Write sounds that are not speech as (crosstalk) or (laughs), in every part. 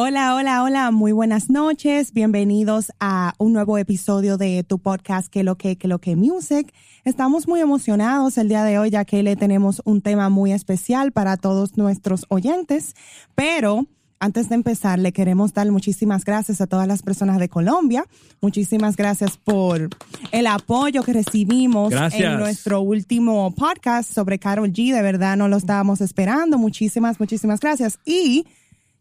Hola, hola, hola, muy buenas noches. Bienvenidos a un nuevo episodio de tu podcast Que lo que, que lo que music. Estamos muy emocionados el día de hoy ya que le tenemos un tema muy especial para todos nuestros oyentes, pero antes de empezar, le queremos dar muchísimas gracias a todas las personas de Colombia. Muchísimas gracias por el apoyo que recibimos Gracias. en nuestro último podcast sobre Carol G. De verdad, no lo estábamos esperando. Muchísimas, muchísimas gracias. Y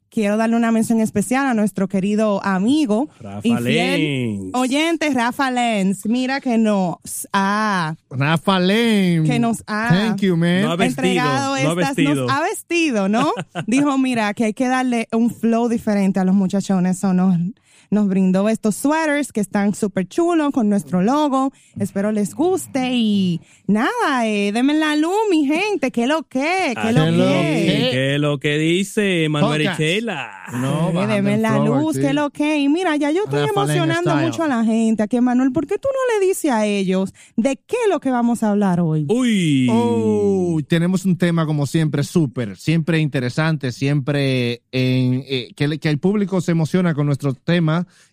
quiero darle una mención especial a nuestro querido amigo Rafa y fiel Lenz. oyente Rafa Lenz. Mira que nos ha, Rafa Lane. que nos ha Thank you, man. No ha vestido, entregado no ha estas, vestido. nos ha vestido, ¿no? (laughs) Dijo, mira, que hay que darle un flow diferente a los muchachones. So nos, nos brindó estos sweaters que están súper chulos con nuestro logo. Espero les guste y nada, eh, denme la luz, mi gente. ¿Qué lo que? ¿Qué lo ¿Qué que? ¿Qué es lo que dice Manuel Podcast. Richela? No, Eh, el la luz, aquí. que lo que. Y mira, ya yo estoy Rafa emocionando mucho a la gente. Aquí, Manuel, ¿por qué tú no le dices a ellos de qué es lo que vamos a hablar hoy? Uy. Oh, tenemos un tema como siempre súper, siempre interesante, siempre en, eh, que, que el público se emociona con nuestro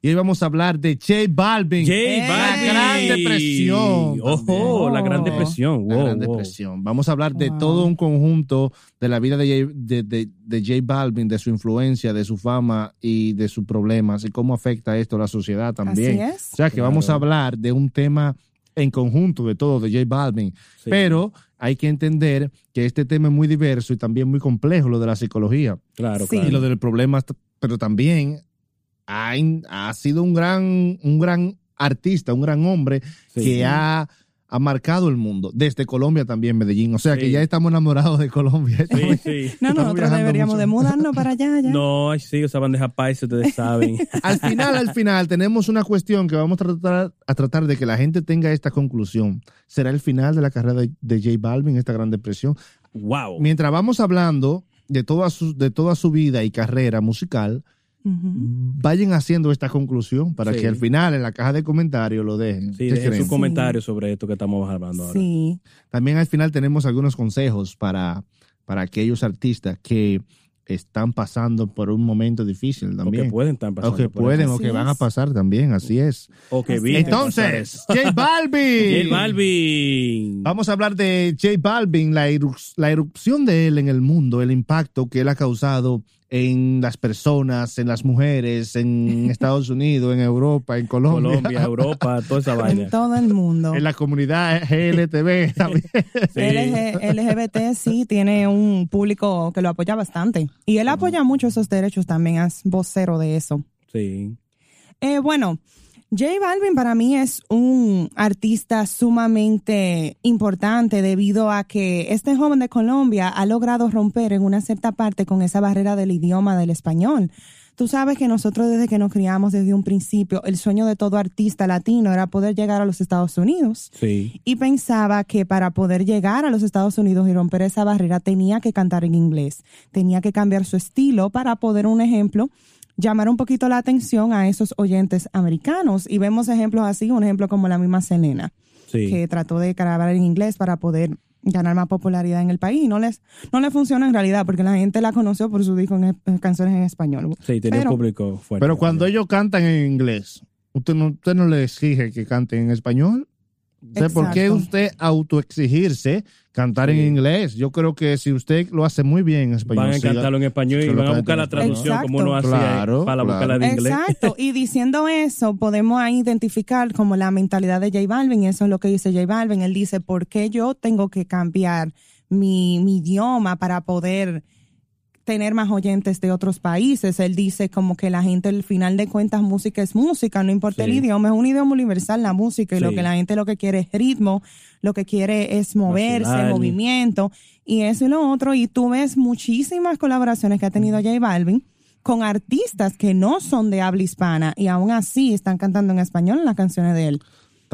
y hoy vamos a hablar de J Balvin. J Balvin. La Gran Depresión. Ojo, la Gran. Depresión. La Wow, Gran wow. Depresión. Vamos a hablar de Wow. todo un conjunto de la vida de J, de, de- de J Balvin, de su influencia, de su fama y de sus problemas y cómo afecta esto a la sociedad también. Así es. O sea que Claro. vamos a hablar de un tema en conjunto de todo de J Balvin, Sí. pero hay que entender que este tema es muy diverso y también muy complejo, lo de la psicología Claro, Sí. claro. y lo del problema, pero también ha, ha sido un gran, un gran artista, un gran hombre Sí. que ha, ha marcado el mundo, desde Colombia también, Medellín. O sea que ya estamos enamorados de Colombia. Sí, sí. No, nosotros deberíamos mucho. de mudarnos para allá ya. No, sí, esa bandeja paisa, ustedes saben. (laughs) Al final, al final, tenemos una cuestión que vamos a tratar, a tratar de que la gente tenga esta conclusión. ¿Será el final de la carrera de, de J Balvin, esta gran depresión? wow. Mientras vamos hablando de toda su, de toda su vida y carrera musical, Vayan haciendo esta conclusión para Sí. que al final en la caja de comentarios lo dejen. Sí, ¿Qué dejen creen? sus comentarios sobre esto que estamos hablando ahora. Sí. También al final tenemos algunos consejos para, para aquellos artistas que están pasando por un momento difícil O que también. pueden estar O pasando que por pueden o que van a pasar también, así es. O que Entonces. J Balvin. (laughs) J Balvin. Vamos a hablar de J Balvin, la, la erupción de él en el mundo, el impacto que él ha causado en las personas, en las mujeres, en (laughs) Estados Unidos, en Europa, en Colombia, Colombia, Europa, toda esa (laughs) En vaina. todo el mundo. en la comunidad GLTV (laughs) también. Sí. LG LGBT sí tiene un público que lo apoya bastante. Y él apoya mucho esos derechos también, es vocero de eso. Sí. Eh, bueno, J Balvin para mí es un artista sumamente importante debido a que este joven de Colombia ha logrado romper en una cierta parte con esa barrera del idioma del español. Tú sabes que nosotros desde que nos criamos desde un principio, el sueño de todo artista latino era poder llegar a los Estados Unidos Sí. y pensaba que para poder llegar a los Estados Unidos y romper esa barrera tenía que cantar en inglés, tenía que cambiar su estilo para poder, un ejemplo, llamar un poquito la atención a esos oyentes americanos. Y vemos ejemplos así, un ejemplo como la misma Selena, Sí. que trató de grabar en inglés para poder ganar más popularidad en el país. Y no les, no le funciona en realidad porque la gente la conoció por su disco en, en canciones en español. Sí, tenía Pero- un público fuerte. Pero cuando ellos cantan en inglés, ¿usted no, usted no le exige que canten en español? O sea, ¿Por qué usted autoexigirse cantar en inglés? Yo creo que si usted lo hace muy bien en español, Van a cantarlo en español y van a buscar la traducción como uno hace Claro, ahí, para claro. buscarla de inglés. Exacto. Y diciendo eso, podemos ahí identificar como la mentalidad de J Balvin. Eso es lo que dice J Balvin. Él dice, ¿por qué yo tengo que cambiar mi, mi idioma para poder tener más oyentes de otros países? Él dice como que la gente, al final de cuentas, música es música, no importa el idioma, es un idioma universal la música y lo que la gente lo que quiere es ritmo, lo que quiere es moverse, movimiento y eso y lo otro. Y tú ves muchísimas colaboraciones que ha tenido J Balvin con artistas que no son de habla hispana y aún así están cantando en español las canciones de él.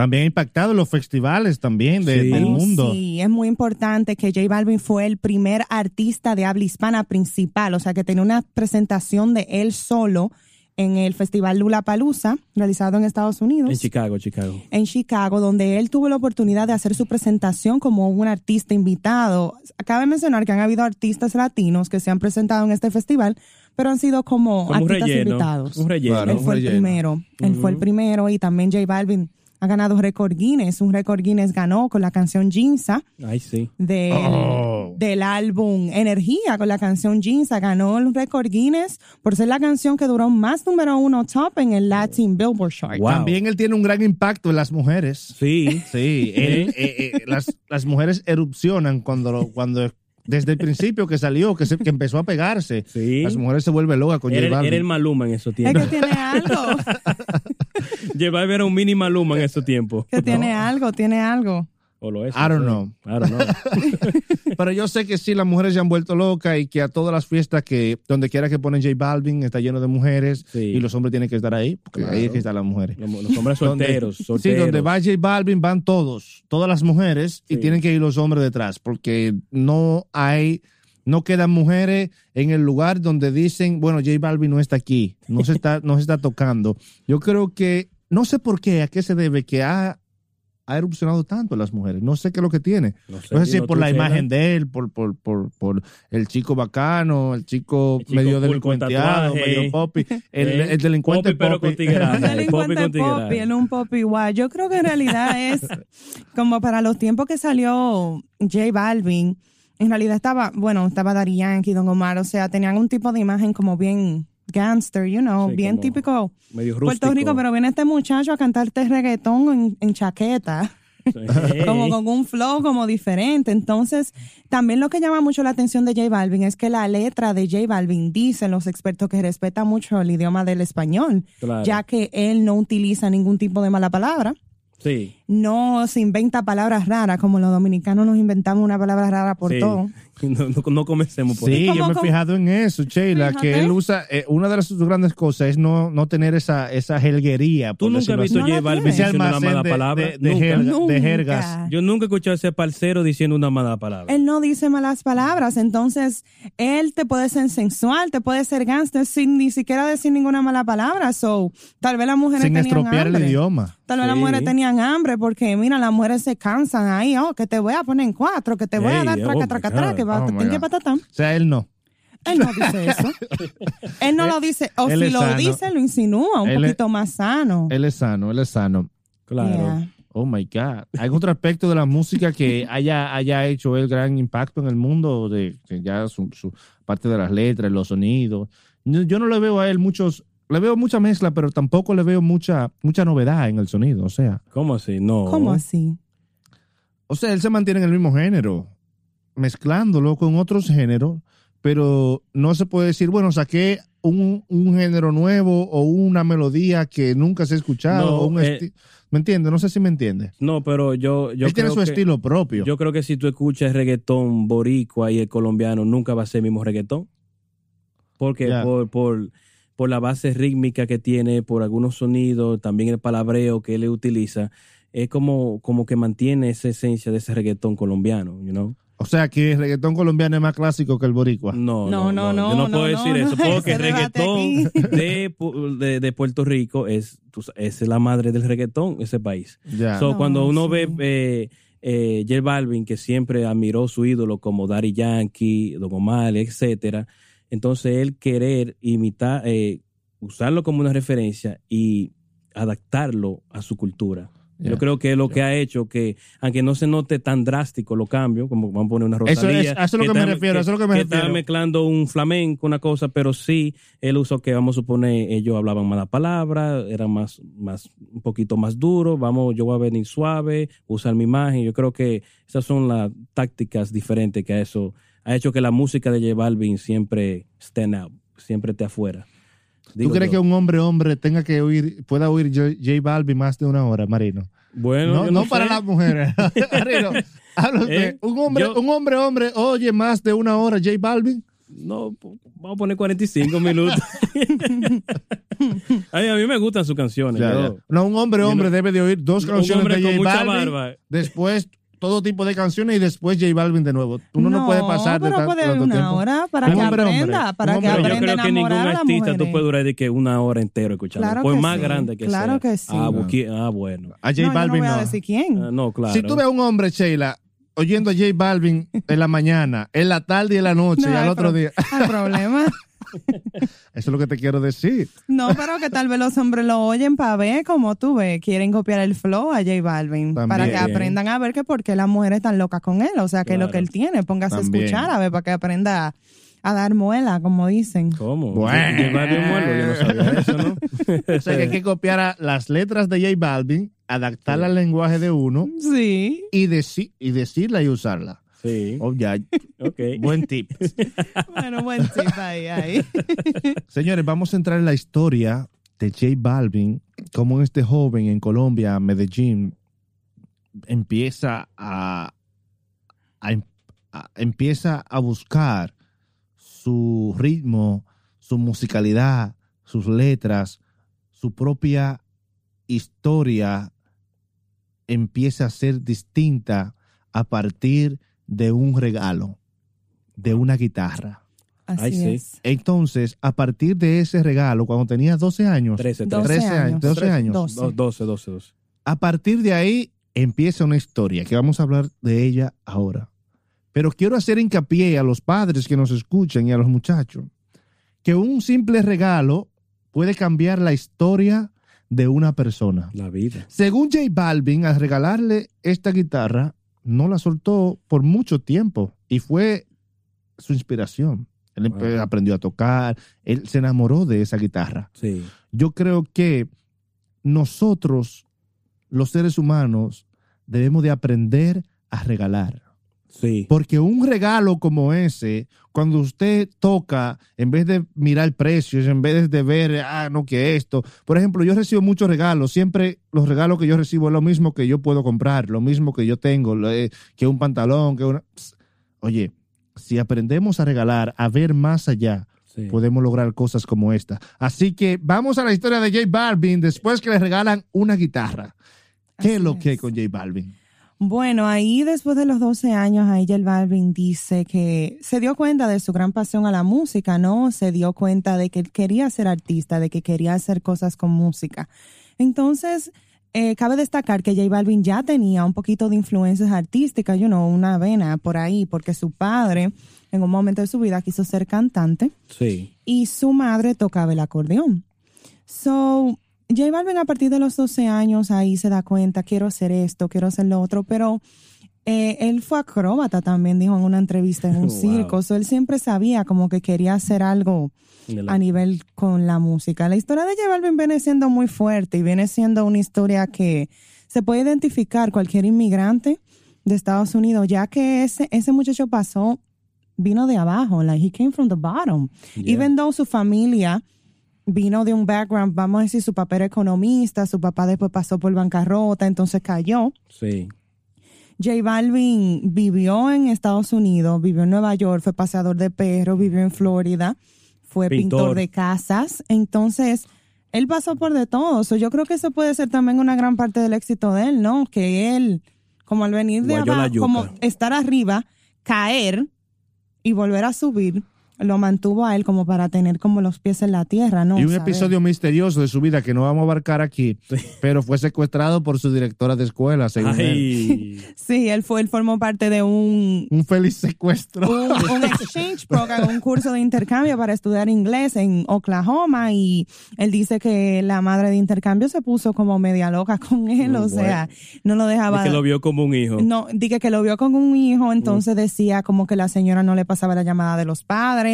También ha impactado en los festivales también de- Sí. del mundo. Sí, es muy importante que J Balvin fue el primer artista de habla hispana principal, o sea que tenía una presentación de él solo en el Festival Lula Palusa, realizado en Estados Unidos. En Chicago, Chicago. en Chicago, donde él tuvo la oportunidad de hacer su presentación como un artista invitado. Cabe mencionar que han habido artistas latinos que se han presentado en este festival, pero han sido como, Como un artistas relleno. invitados. Un relleno. Claro. Él un fue el relleno. primero. Él fue el primero y también J Balvin ha ganado récord Guinness. Un récord Guinness ganó con la canción Ginza Ay, sí. del, Oh. del álbum Energía con la canción Ginza. Ganó el récord Guinness por ser la canción que duró más número uno top en el Latin Billboard Chart. Wow. También él tiene un gran impacto en las mujeres. Sí. Sí, él, eh, eh, las, las mujeres erupcionan cuando, lo- cuando desde el principio que salió, que, se- que empezó a pegarse. Sí. Las mujeres se vuelven locas con J Balvin. era el Maluma en esos Es tiempos. que tiene algo, (laughs) J Balvin era un mini Maluma en esos tiempos. que tiene algo, tiene algo. O lo es. I don't no sé. I don't know. (laughs) Pero yo sé que sí, las mujeres se han vuelto locas y que a todas las fiestas que donde quiera que ponen J Balvin está lleno de mujeres Sí. y los hombres tienen que estar ahí, porque Claro. ahí es que están las mujeres. Los, los hombres solteros, Donde- solteros. Sí, donde va J Balvin van todos, todas las mujeres y tienen que ir los hombres detrás, porque no hay, no quedan mujeres en el lugar donde dicen, bueno, J Balvin no está aquí, no se está, no se está tocando. Yo creo que, no sé por qué, a qué se debe que ha, ha erupcionado tanto las mujeres, no sé qué es lo que tiene. No sé, No sé si es por la imagen de él, por, por, por, por el chico bacano, el chico, El chico medio delincuenteado, medio poppy, (laughs) el, Eh, el delincuente Poppy, pero poppy. con Ay, delincuente popi, él un popi igual. Yo creo que en realidad es como para los tiempos que salió J Balvin, en realidad estaba, bueno, estaba Daddy Yankee, Don Omar, o sea, tenían un tipo de imagen como bien gangster, you know, Sí, bien típico Medio Puerto. Rico, pero viene este muchacho a cantarte reggaetón en, en chaqueta. Hey. (laughs) como con un flow como diferente. Entonces, también lo que llama mucho la atención de J Balvin es que la letra de J Balvin dicen los expertos que respeta mucho el idioma del español, Claro. ya que él no utiliza ningún tipo de mala palabra, Sí. No se inventa palabras raras, como los dominicanos nos inventamos una palabra rara por sí. todo. (laughs) No, no, no comencemos por Sí, ¿Cómo, yo me he fijado en eso, Sheila, Fíjate. que él usa, eh, una de las- sus grandes cosas es no, no tener esa, esa jelguería. Tú por nunca has visto No. Ese diciendo una mala de, palabra. de, de Nunca. jerga- de Nunca. jergas. Yo nunca he escuchado a ese parcero diciendo una mala palabra. Él no dice malas palabras, entonces él te puede ser sensual, te puede ser gangster sin ni siquiera decir ninguna mala palabra. So, tal vez las mujeres sin tenían estropear el idioma. Tal vez las Sí. mujeres tenían hambre porque, mira, las mujeres se cansan ahí, oh, que te voy a poner en cuatro, que te voy a dar oh traca, my traca, traca, que va Oh my que patatán. O sea, él no. Él no dice eso. (laughs) Él no lo dice, o Él si lo sano. dice, lo insinúa un Él es- poquito más sano. Él es sano, él es sano. Claro. Yeah. Oh my God. ¿Hay otro aspecto de la música que haya, haya hecho el gran impacto en el mundo? De, de ya su, su parte de las letras, los sonidos. Yo no le veo a él muchos. Le veo mucha mezcla, pero tampoco le veo mucha, mucha novedad en el sonido. O sea, ¿Cómo así? No. ¿Cómo así? o sea, él se mantiene en el mismo género, mezclándolo con otros géneros, pero no se puede decir, bueno, saqué un, un género nuevo o una melodía que nunca se ha escuchado. No, o un eh, ¿Me entiendes? No sé si me entiendes. No, pero yo, yo Él tiene creo su que- estilo propio. Yo creo que si tú escuchas reggaetón boricua y el colombiano, nunca va a ser el mismo reggaetón. Porque Ya. por, por, por la base rítmica que tiene, por algunos sonidos, también el palabreo que él utiliza, es como, como que mantiene esa esencia de ese reggaetón colombiano, you know? O sea, que el reggaetón colombiano es más clásico que el boricua. No, No, no, no, Yo no, no, puedo no, decir no, eso, porque (laughs) el reggaetón de, de, de Puerto Rico es, es la madre del reggaetón, ese país. Ya. So, No, cuando uno sí. ve eh, eh, J Balvin, que siempre admiró su ídolo como Daddy Yankee, Don Omar, etcétera, entonces él querer imitar, eh, usarlo como una referencia y adaptarlo a su cultura. Yo creo que es lo que ha hecho que, aunque no se note tan drástico los cambios, como vamos a poner una Eso Rosalía. es- eso es lo que me está- refiero, eso es lo que me está refiero. mezclando un flamenco, una cosa, pero sí, él usó que, vamos a suponer, ellos hablaban malas palabras, eran más, más, un poquito más duros, vamos, yo voy a venir suave, usar mi imagen. Yo creo que esas son las tácticas diferentes que a eso ha hecho que la música de J Balvin siempre stand out, siempre esté afuera. ¿Tú crees yo. que un hombre hombre tenga que oír, pueda oír J, J Balvin más de una hora, Marino? Bueno, no para las mujeres. (laughs) (laughs) Marino. Eh, un hombre, yo- un hombre hombre oye más de una hora J Balvin. No, vamos a poner 45 minutos. (laughs) a, mí, a mí me gustan sus canciones. Ya, yo- ya. No, un hombre hombre no- debe de oír dos un canciones hombre de con J mucha Balvin, barba. después todo tipo de canciones y después J Balvin de nuevo. Uno no, puede pasar de pero tan- puede tanto una tiempo. hora para Un que hombre, hombre. aprenda, para Un que hombre, Pero yo aprenda creo a que ningún artista tú puedes durar de que una hora entero escuchando. Claro por más sí, grande que claro sea. que sí. Ah, ah, bueno. A J no, yo no Balvin voy a no. decir quién. Ah, no, claro. Si tú ves a un hombre, Sheila, oyendo a J Balvin en la (laughs) mañana, en la tarde y en la noche No y al otro día. hay problema. (laughs) (laughs) es lo que te quiero decir. No, pero que tal vez los hombres lo oyen para ver como tú ves, quieren copiar el flow a J Balvin, También. para que aprendan a ver que por qué las mujeres están locas con él, o sea, que es lo que él tiene, póngase También. a escuchar a ver para que aprenda a dar muela, como dicen. ¿Cómo? Bueno. Yo no sabía eso, ¿no? (laughs) O sea, que hay que copiar a las letras de J Balvin, adaptarla al lenguaje de uno Sí. y, deci- y decirla y usarla. Sí, Oh, ya. Buen tip. (laughs) Bueno, buen tip ahí, ahí. (laughs) Señores, vamos a entrar en la historia de J Balvin, cómo este joven en Colombia, Medellín, empieza a, a- a- empieza a buscar su ritmo, su musicalidad, sus letras, su propia historia empieza a ser distinta a partir de un regalo, de una guitarra. Así es. Entonces, a partir de ese regalo, cuando tenía 12 años, 13, 12 13. 13 años, 12 años, Doce. 12, 12, 12. a partir de ahí empieza una historia que vamos a hablar de ella ahora. Pero quiero hacer hincapié a los padres que nos escuchan y a los muchachos que un simple regalo puede cambiar la historia de una persona. La vida. Según J Balvin, al regalarle esta guitarra, no la soltó por mucho tiempo y fue su inspiración. Él Wow. aprendió a tocar, él se enamoró de esa guitarra. Sí. Yo creo que nosotros, los seres humanos, debemos de aprender a regalar. Sí. Porque un regalo como ese, cuando usted toca, en vez de mirar precios, en vez de ver, ah, no, que esto. Por ejemplo, yo recibo muchos regalos. Siempre los regalos que yo recibo es lo mismo que yo puedo comprar, lo mismo que yo tengo, eh, que un pantalón, que una. Oye, si aprendemos a regalar, a ver más allá, sí. podemos lograr cosas como esta. Así que vamos a la historia de J Balvin después que le regalan una guitarra. ¿Qué Así es lo que es. con J Balvin? Bueno, ahí después de los 12 años, ahí J Balvin dice que se dio cuenta de su gran pasión a la música, ¿no? Se dio cuenta de que él quería ser artista, de que quería hacer cosas con música. Entonces, eh, cabe destacar que J Balvin ya tenía un poquito de influencias artísticas, you know, una vena por ahí, porque su padre en un momento de su vida quiso ser cantante Sí. y su madre tocaba el acordeón. So, J Balvin a partir de los 12 años ahí se da cuenta, quiero hacer esto, quiero hacer lo otro, pero eh, él fue acróbata también, dijo en una entrevista en (laughs) un Wow. circo. So, él siempre sabía como que quería hacer algo a nivel con la música. La historia de J Balvin viene siendo muy fuerte y viene siendo una historia que se puede identificar cualquier inmigrante de Estados Unidos, ya que ese, ese muchacho pasó, vino de abajo, like he came from the bottom. Yeah. Even though su familia vino de un background, vamos a decir, su papá era economista, su papá después pasó por bancarrota, entonces cayó. Sí. J Balvin vivió en Estados Unidos, vivió en Nueva York, fue paseador de perros, vivió en Florida, fue pintor, Pintor. de casas. Entonces, él pasó por de todo. So, yo creo que eso puede ser también una gran parte del éxito de él, ¿no? Que él, como al venir de abajo, como estar arriba, caer y volver a subir, lo mantuvo a él como para tener como los pies en la tierra, ¿no? y un episodio misterioso de su vida que no vamos a abarcar aquí, (laughs) pero fue secuestrado por su directora de escuela, según él. Sí, él fue, él formó parte de un, Un feliz secuestro. un, un (laughs) exchange program, un curso de intercambio para estudiar inglés en Oklahoma y él dice que la madre de intercambio se puso como media loca con él, Muy o sea, no lo Y dejaba. que lo vio como un hijo. No, dije que lo vio con un hijo, entonces decía como que la señora no le pasaba la llamada de los padres,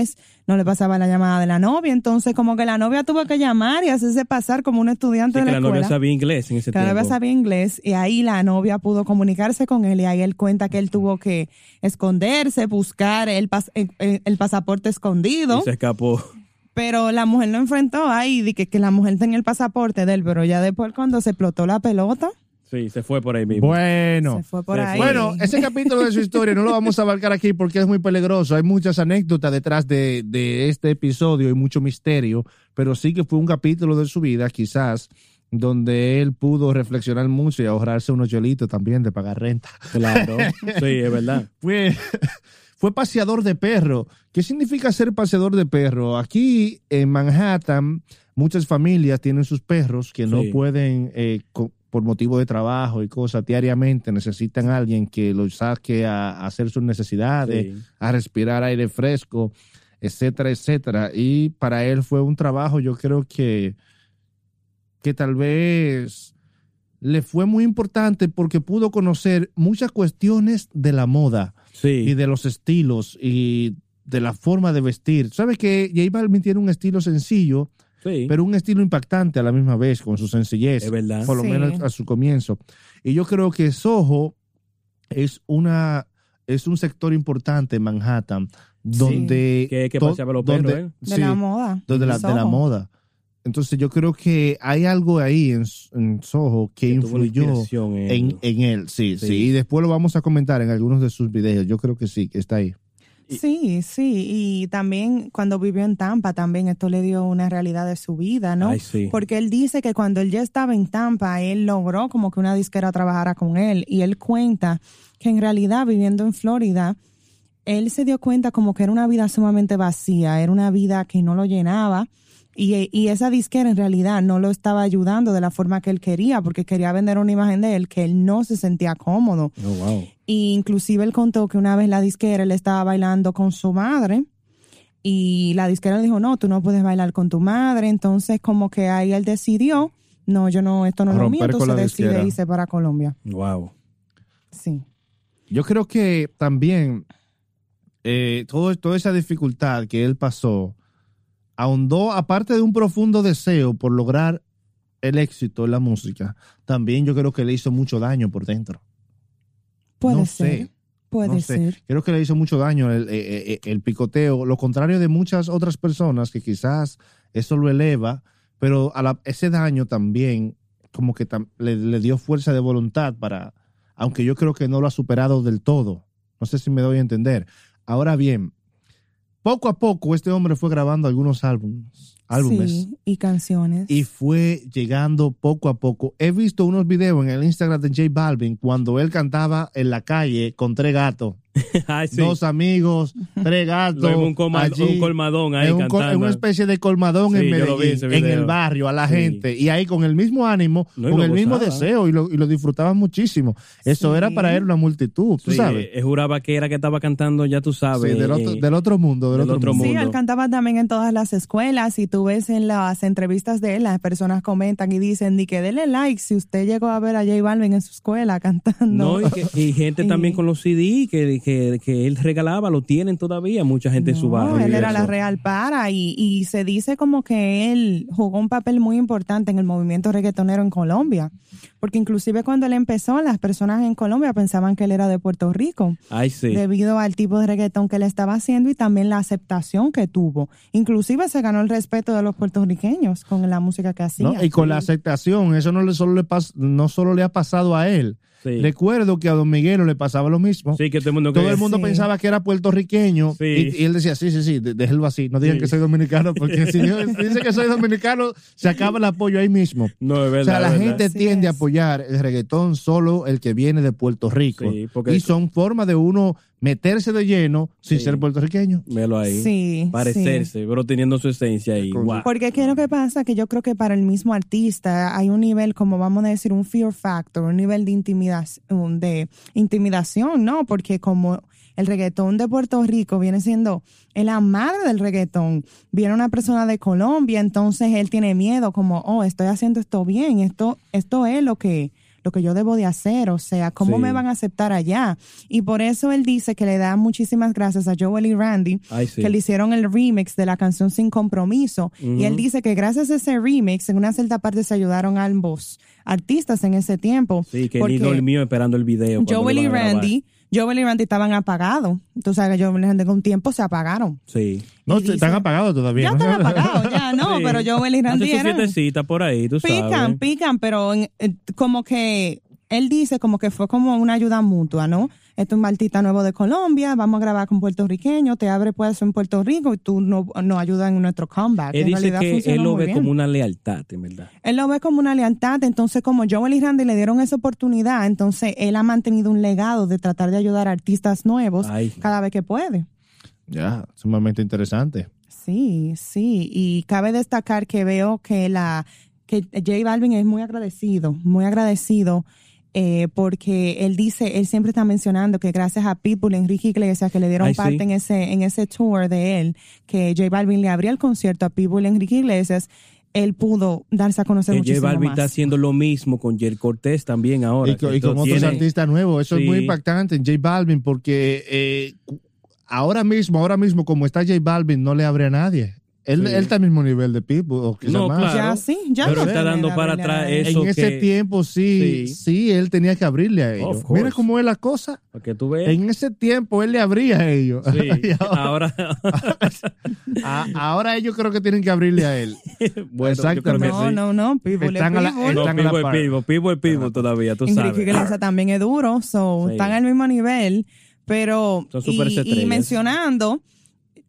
no le pasaba la llamada de la novia, entonces como que la novia tuvo que llamar y hacerse pasar como un estudiante Sí, de que la, la novia sabía inglés en ese Que la novia sabía inglés y ahí la novia pudo comunicarse con él y ahí él cuenta que él tuvo que esconderse, buscar el, pas- el, el pasaporte escondido, Y se escapó. pero la mujer lo enfrentó. Ahí, de que, que la mujer tenía el pasaporte de él, pero ya después cuando se explotó la pelota, Sí, se fue por ahí mismo. Bueno. se fue por se ahí. fue. Bueno, ese capítulo de su historia no lo vamos a abarcar aquí porque es muy peligroso. Hay muchas anécdotas detrás de, de este episodio y mucho misterio, pero sí que fue un capítulo de su vida, quizás, donde él pudo reflexionar mucho y ahorrarse unos chelitos también de pagar renta. Claro. (laughs) Sí, es verdad. Fue, fue paseador de perro. ¿Qué significa ser paseador de perro? Aquí en Manhattan, muchas familias tienen sus perros que no Sí. pueden, eh, co- por motivo de trabajo y cosas, diariamente necesitan a alguien que los saque a, a hacer sus necesidades, Sí. a respirar aire fresco. etcétera, etcétera. Y para él fue un trabajo, yo creo que, que tal vez le fue muy importante porque pudo conocer muchas cuestiones de la moda Sí. y de los estilos y de la forma de vestir. ¿Sabes que J Balvin tiene un estilo sencillo, sí. pero un estilo impactante a la misma vez, con su sencillez? Es verdad. Por lo Sí. menos a su comienzo. Y yo creo que Soho es una es un sector importante en Manhattan donde Que- que to- paseaba los donde- perros, ¿eh? De sí, la moda. donde la, de la Soho. moda. Entonces yo creo que hay algo ahí en, en Soho que, Que influyó en, en él, sí, sí, Sí. Y después lo vamos a comentar en algunos de sus videos. Yo creo que sí, que está ahí. Sí, sí, y también cuando vivió en Tampa, también esto le dio una realidad de su vida, ¿no? Ay, sí. Porque él dice que cuando él ya estaba en Tampa, él logró como que una disquera trabajara con él y él cuenta que en realidad viviendo en Florida, él se dio cuenta como que era una vida sumamente vacía, era una vida que no lo llenaba y, y esa disquera en realidad no lo estaba ayudando de la forma que él quería porque quería vender una imagen de él que él no se sentía cómodo. Oh, wow. Y inclusive él contó que una vez la disquera él estaba bailando con su madre y la disquera le dijo, no, tú no puedes bailar con tu madre. Entonces como que ahí él decidió, no, yo no, esto no es lo mío, entonces decide irse para Colombia. Wow. Sí. Yo creo que también eh, todo, toda esa dificultad que él pasó ahondó, aparte de un profundo deseo por lograr el éxito en la música, también yo creo que le hizo mucho daño por dentro. Puede No ser. sé, Puede no sé. ser. Creo que le hizo mucho daño el, eh, eh, el picoteo, lo contrario de muchas otras personas que quizás eso lo eleva, pero a la- ese daño también como que tam- le, le dio fuerza de voluntad para, aunque yo creo que no lo ha superado del todo. No sé si me doy a entender. Ahora bien, poco a poco este hombre fue grabando algunos álbumes, álbumes Sí, y canciones. y fue llegando poco a poco. He visto unos videos en el Instagram de J Balvin cuando él cantaba en la calle con tres gatos, (laughs) Ay, sí. dos amigos, tres gatos. Vimos un, coma- allí, un colmadón ahí en, un col- en cantando. una especie de colmadón Sí, en vi Medellín, en el barrio, a la Sí. gente, y ahí con el mismo ánimo, No, con el mismo deseo, y lo, y lo disfrutaban muchísimo. Eso Sí. era para él una multitud, tú Sí, sabes. eh, juraba que era que estaba cantando, ya tú sabes. Sí, del, otro, eh, del otro mundo, del, del otro, otro mundo. Sí, él cantaba también en todas las escuelas y tú ves en las entrevistas de él, las personas comentan y dicen, di que dele like si usted llegó a ver a J Balvin en su escuela cantando. No, y, que- y gente (laughs) también con los CD que, que, que él regalaba, lo tienen todavía mucha gente en su No, barrio. él y era eso. la real para y, y se dice como que él jugó un papel muy importante en el movimiento reggaetonero en Colombia, porque inclusive cuando él empezó, las personas en Colombia pensaban que él era de Puerto Rico, Ay, sí. debido al tipo de reggaetón que él estaba haciendo y también la aceptación que tuvo. Inclusive se ganó el respeto de los puertorriqueños con la música que hacía. ¿no? Y con la aceptación, eso no, le solo le pas- no solo le ha pasado a él. Sí. Recuerdo que a Don Miguelo le pasaba lo mismo. Sí, que todo el mundo Todo el mundo Sí. pensaba que era puertorriqueño Sí. y, y él decía, sí, sí, sí, déjelo así, no digan Sí. que soy dominicano porque si yo- si (laughs) dice que soy dominicano, se acaba el apoyo ahí mismo. No, es verdad. o sea, la verdad. gente tiende a apoyar el reggaetón solo el que viene de Puerto Rico. Sí, porque- y son formas de uno meterse de lleno sin Sí. ser puertorriqueño. Velo ahí. Sí, Parecerse, pero teniendo su esencia ahí. Guau. Porque qué es lo que pasa que yo creo que para el mismo artista hay un nivel, como vamos a decir, un fear factor, un nivel de intimidación, de intimidación, ¿no? Porque como el reggaetón de Puerto Rico viene siendo la madre del reggaetón, viene una persona de Colombia, entonces él tiene miedo, como, oh, estoy haciendo esto bien, esto, esto es lo que lo que yo debo de hacer, o sea, cómo Sí. me van a aceptar allá. Y por eso él dice que le da muchísimas gracias a Joel y Randy, Ay, sí. que le hicieron el remix de la canción Sin Compromiso. Y él dice que gracias a ese remix, en una cierta parte se ayudaron ambos artistas en ese tiempo. Sí, que porque ni dormió esperando el video. Joel y. Randy, Joel y Randy estaban apagados. Tú sabes que Joel y Randy con tiempo se apagaron. Sí. No, dice- están apagados todavía. Ya ¿no? están apagados, ya (laughs) no, Sí. pero Joel y Randy eran... por ahí, tú sabes. Pican, pican, pero en- eh, como que él dice como que fue como una ayuda mutua, ¿no? Esto es un artista nuevo de Colombia, vamos a grabar con puertorriqueños, te abre puesto en Puerto Rico y tú no- nos ayudas en nuestro comeback. Él En dice realidad que él lo ve bien. como una lealtad, en verdad. Él lo ve como una lealtad, entonces como Joel y Randy le dieron esa oportunidad, entonces él ha mantenido un legado de tratar de ayudar a artistas nuevos Ay. cada vez que puede. Ya, sumamente interesante. Sí, sí, y cabe destacar que veo que la que J Balvin es muy agradecido, muy agradecido eh, porque él dice, él siempre está mencionando que gracias a Pitbull, Enrique Iglesias, que le dieron Ay, parte sí. en ese, en ese tour de él, que J Balvin le abría el concierto a Pitbull, Enrique Iglesias, él pudo darse a conocer Que J muchísimo Balvin más. está haciendo lo mismo con Jer Cortés también ahora. Y, con- y con otros tiene- artistas nuevos. Eso Sí. es muy impactante en J Balvin porque eh, ahora mismo, ahora mismo, como está J Balvin, no le abre a nadie. Él, Sí. él está al mismo nivel de Pitbull, o quizá No, más. claro. Ya sí, ya Pero no está dando para atrás eso En ese que- tiempo sí, Sí. sí, él tenía que abrirle a ellos. Mira cómo es la cosa. Para que tú veas. En ese tiempo él le abría a ellos. Sí, (laughs) ahora, (laughs) ahora. (laughs) a- ahora ellos creo que tienen que abrirle a él. bueno, Exactamente. No, sí. no, no, Pitbull es Están a la- Pitbull. No, Están a la Pivo es Pivo es Pivo todavía, tú Enrique sabes. Iglesias también es duro, so, Sí. están al mismo nivel, pero Son y, y mencionando,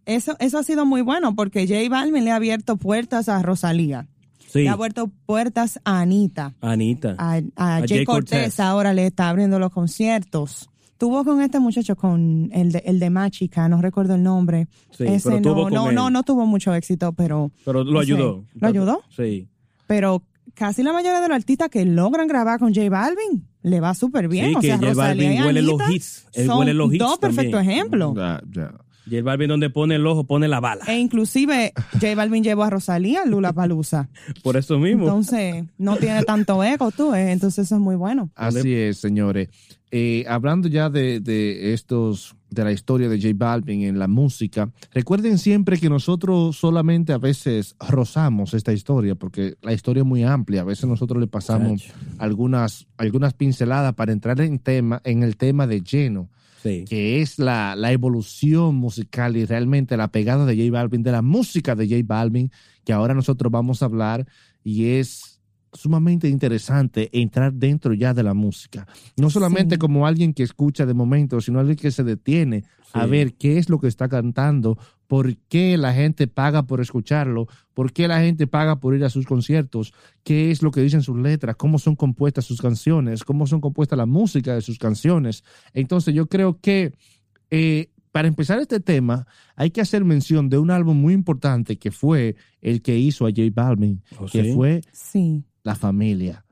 eso, eso ha sido muy bueno porque J Balvin le ha abierto puertas a Rosalía, Sí, le ha abierto puertas a Anita, Anita. a, a A Jay Jay Cortés, Cortés. ahora le está abriendo los conciertos. Tuvo con este muchacho, con el de, el de Máchica, no recuerdo el nombre. Sí, Ese pero no, tuvo con no, él. no, no tuvo mucho éxito, pero, Pero lo ayudó. ¿Lo ayudó? Sí. pero casi la mayoría de los artistas que logran grabar con J Balvin le va súper bien. Sí, o que sea, J Rosalía Balvin y huele los Anita hits. Él son huele los hits dos perfectos ejemplos. Ya, ya. El Balvin donde pone el ojo, pone la bala. E inclusive J Balvin llevó a Rosalía a Lula Palusa. (laughs) Por eso mismo. Entonces, no tiene tanto ego tú, eh, entonces eso es muy bueno. Así es, señores. Eh, hablando ya de, de estos, de la historia de J Balvin en la música, recuerden siempre que nosotros solamente a veces rozamos esta historia, porque la historia es muy amplia. A veces nosotros le pasamos Chacho. algunas, algunas pinceladas para entrar en tema, en el tema de lleno, Sí. que es la, la evolución musical y realmente la pegada de J Balvin, de la música de J Balvin, que ahora nosotros vamos a hablar y es sumamente interesante entrar dentro ya de la música. No solamente Sí. como alguien que escucha de momento, sino alguien que se detiene a ver qué es lo que está cantando, por qué la gente paga por escucharlo, por qué la gente paga por ir a sus conciertos, qué es lo que dicen sus letras, cómo son compuestas sus canciones, cómo son compuestas la música de sus canciones. Entonces yo creo que eh, para empezar este tema hay que hacer mención de un álbum muy importante que fue el que hizo a J Balvin, ¿Oh, que sí? fue Sí, La Familia,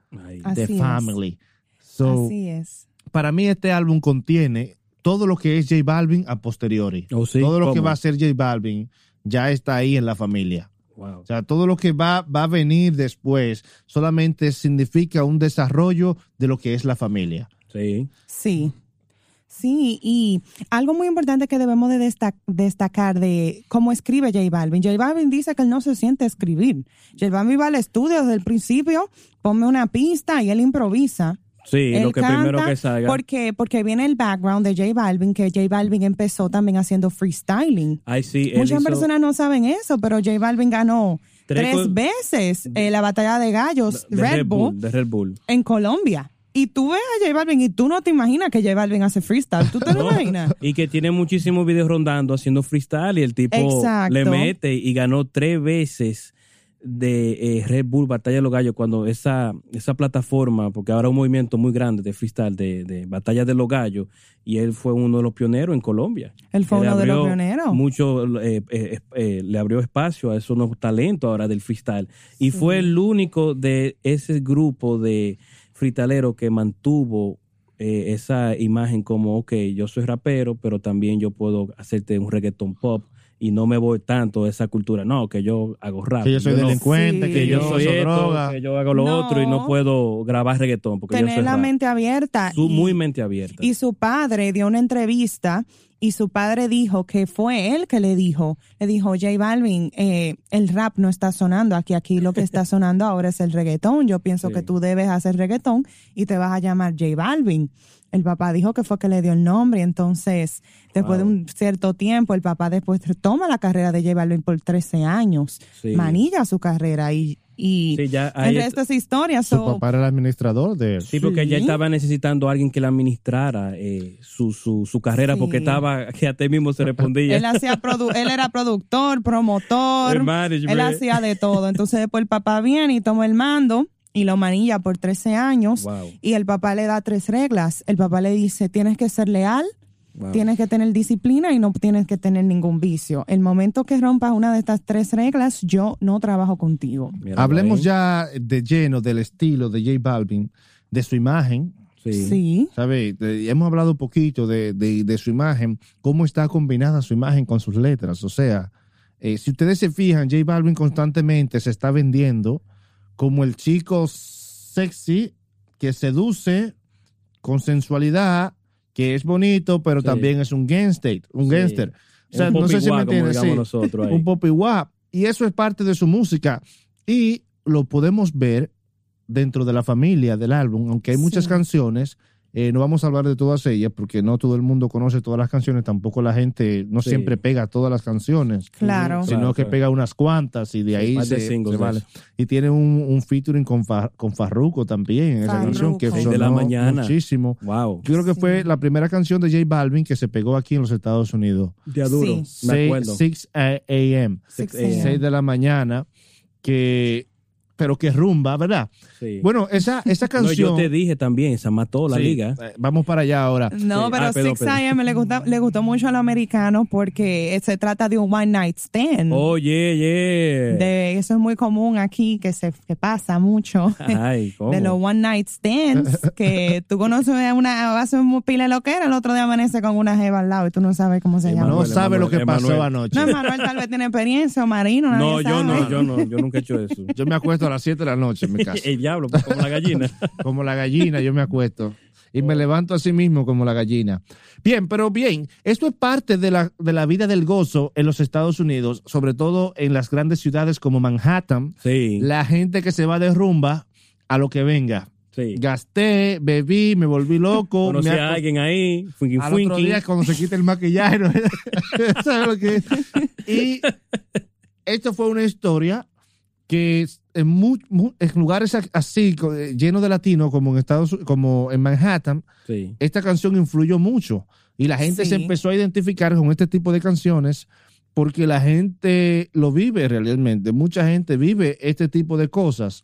Así The es. Family. So, así es. para mí este álbum contiene todo lo que es J Balvin a posteriori. ¿Oh, sí? Todo lo que va a ser J Balvin ya está ahí en la familia. Wow. O sea, todo lo que va, va a venir después solamente significa un desarrollo de lo que es la familia. Sí. Sí. Sí, y algo muy importante que debemos de desta- destacar de cómo escribe J Balvin. J Balvin dice que él no se siente a escribir. J Balvin va al estudio desde el principio, ponme una pista y él improvisa. Sí, Él lo que canta primero que salga. Porque, porque viene el background de J Balvin, que J Balvin empezó también haciendo freestyling. Ay, sí. Muchas personas no saben eso, pero J Balvin ganó Tres veces eh, la batalla de gallos de Red, Bull, De Red Bull. en Colombia. Y tú ves a J Balvin y tú no te imaginas que J Balvin hace freestyle. ¿Tú te lo No, imaginas? Y que tiene muchísimos videos rondando haciendo freestyle y el tipo Exacto. le mete y ganó tres veces de eh, Red Bull Batalla de los Gallos cuando esa, esa plataforma, porque ahora un movimiento muy grande de freestyle, de, de Batalla de los Gallos, y él fue uno de los pioneros en Colombia. Él fue uno de los pioneros. Mucho, eh, eh, eh, le abrió espacio a esos nuevos talentos ahora del freestyle. Y Sí. fue el único de ese grupo de freestaleros que mantuvo eh, esa imagen como, ok, yo soy rapero, pero también yo puedo hacerte un reggaeton pop y no me voy tanto a esa cultura. No, que yo hago rap. Que yo soy delincuente, Sí. que que yo yo soy esto, droga. que yo hago lo No. otro y no puedo grabar reggaetón porque yo soy la rap. mente abierta. Su- y- muy mente abierta. Y su padre dio una entrevista y su padre dijo que fue él que le dijo, le dijo, J Balvin, eh, el rap no está sonando aquí, aquí lo que está (laughs) sonando ahora es el reggaetón. Yo pienso Sí. que tú debes hacer reggaetón y te vas a llamar J Balvin. El papá dijo que fue que le dio el nombre y entonces después Wow. de un cierto tiempo el papá después toma la carrera de J Balvin por 13 años, Sí. manilla su carrera y, y Sí, ya el resto es historia. Su so- papá era el administrador de él. Sí, porque ya Sí. estaba necesitando a alguien que le administrara eh, su, su, su carrera, Sí. porque estaba, (laughs) que a ti mismo se respondía. Él, hacía produ- él era productor, promotor, (laughs) El management. él hacía de todo. Entonces después el papá viene y toma el mando y lo manilla por 13 años. Wow, Y el papá le da tres reglas. El papá le dice, tienes que ser leal, wow. tienes que tener disciplina y no tienes que tener ningún vicio. El momento que rompas una de estas tres reglas, yo no trabajo contigo. Míralo Hablemos ahí. ya de lleno del estilo de J Balvin, de su imagen, Sí. Sí. ¿Sabe? Hemos hablado un poquito de, de- de su imagen, cómo está combinada su imagen con sus letras. O sea, eh, si ustedes se fijan, J Balvin constantemente se está vendiendo como el chico sexy que seduce con sensualidad, que es bonito, pero Sí. también es un gangster. Un Sí. gangster. O sea, Un no sé si me entiendes. sí. nosotros un pop guap. Y eso es parte de su música. Y lo podemos ver dentro de la familia del álbum, aunque hay muchas canciones. Eh, no vamos a hablar de todas ellas porque no todo el mundo conoce todas las canciones, tampoco la gente no Sí. siempre pega todas las canciones, Claro. sino Claro, que claro. pega unas cuantas y de ahí Más de se, singles se de vale. Y tiene un, un featuring con, Fa- con Farruko también en esa Farruko. canción que Seis de la mañana. muchísimo. Wow. Yo creo que Sí. fue la primera canción de J Balvin que se pegó aquí en los Estados Unidos. Día duro. Sí. Me acuerdo. 6 a.m. Six 6 a.m. 6 de la mañana, que, pero que rumba, ¿verdad? Sí. Bueno, esa, esa (laughs) No, canción. yo te dije también, esa mató la Sí, liga. eh, Vamos para allá ahora. No, Sí. pero Ah, 6 AM le, gusta, le gustó mucho a los americanos porque se trata de un one night stand. Oh, yeah, yeah. De, eso es muy común aquí, que se que pasa mucho. Ay, (laughs) ¿cómo? De los one night stands, (laughs) que tú conoces a una, hace un pila lo que era, el otro día amanece con una jeva al lado y tú no sabes cómo se llama. No Emanuel, sabe lo que Emanuel, pasó Emanuel. anoche. No, Manuel tal vez tiene experiencia o marino, No, yo sabe. no, yo no, yo nunca he hecho eso. Yo me acuesto a las 7 de la noche en mi casa. (laughs) El diablo, pues, como la gallina. (laughs) como la gallina, yo me acuesto. Y me levanto así mismo como la gallina. Bien, pero bien, esto es parte de la, de la vida del gozo en los Estados Unidos, sobre todo en las grandes ciudades como Manhattan. Sí, La gente que se va de rumba a lo que venga. sí. Gasté, bebí, me volví loco. Conocí me a alguien ahí, funky Al otro funky. día cuando se quita el maquillaje. ¿no? (laughs) ¿Sabes lo que es? Y esto fue una historia que en, mu- mu- en lugares a- así, eh, llenos de latinos, como en Estados como en Manhattan, Sí. esta canción influyó mucho. Y la gente Sí. se empezó a identificar con este tipo de canciones porque la gente lo vive realmente. Mucha gente vive este tipo de cosas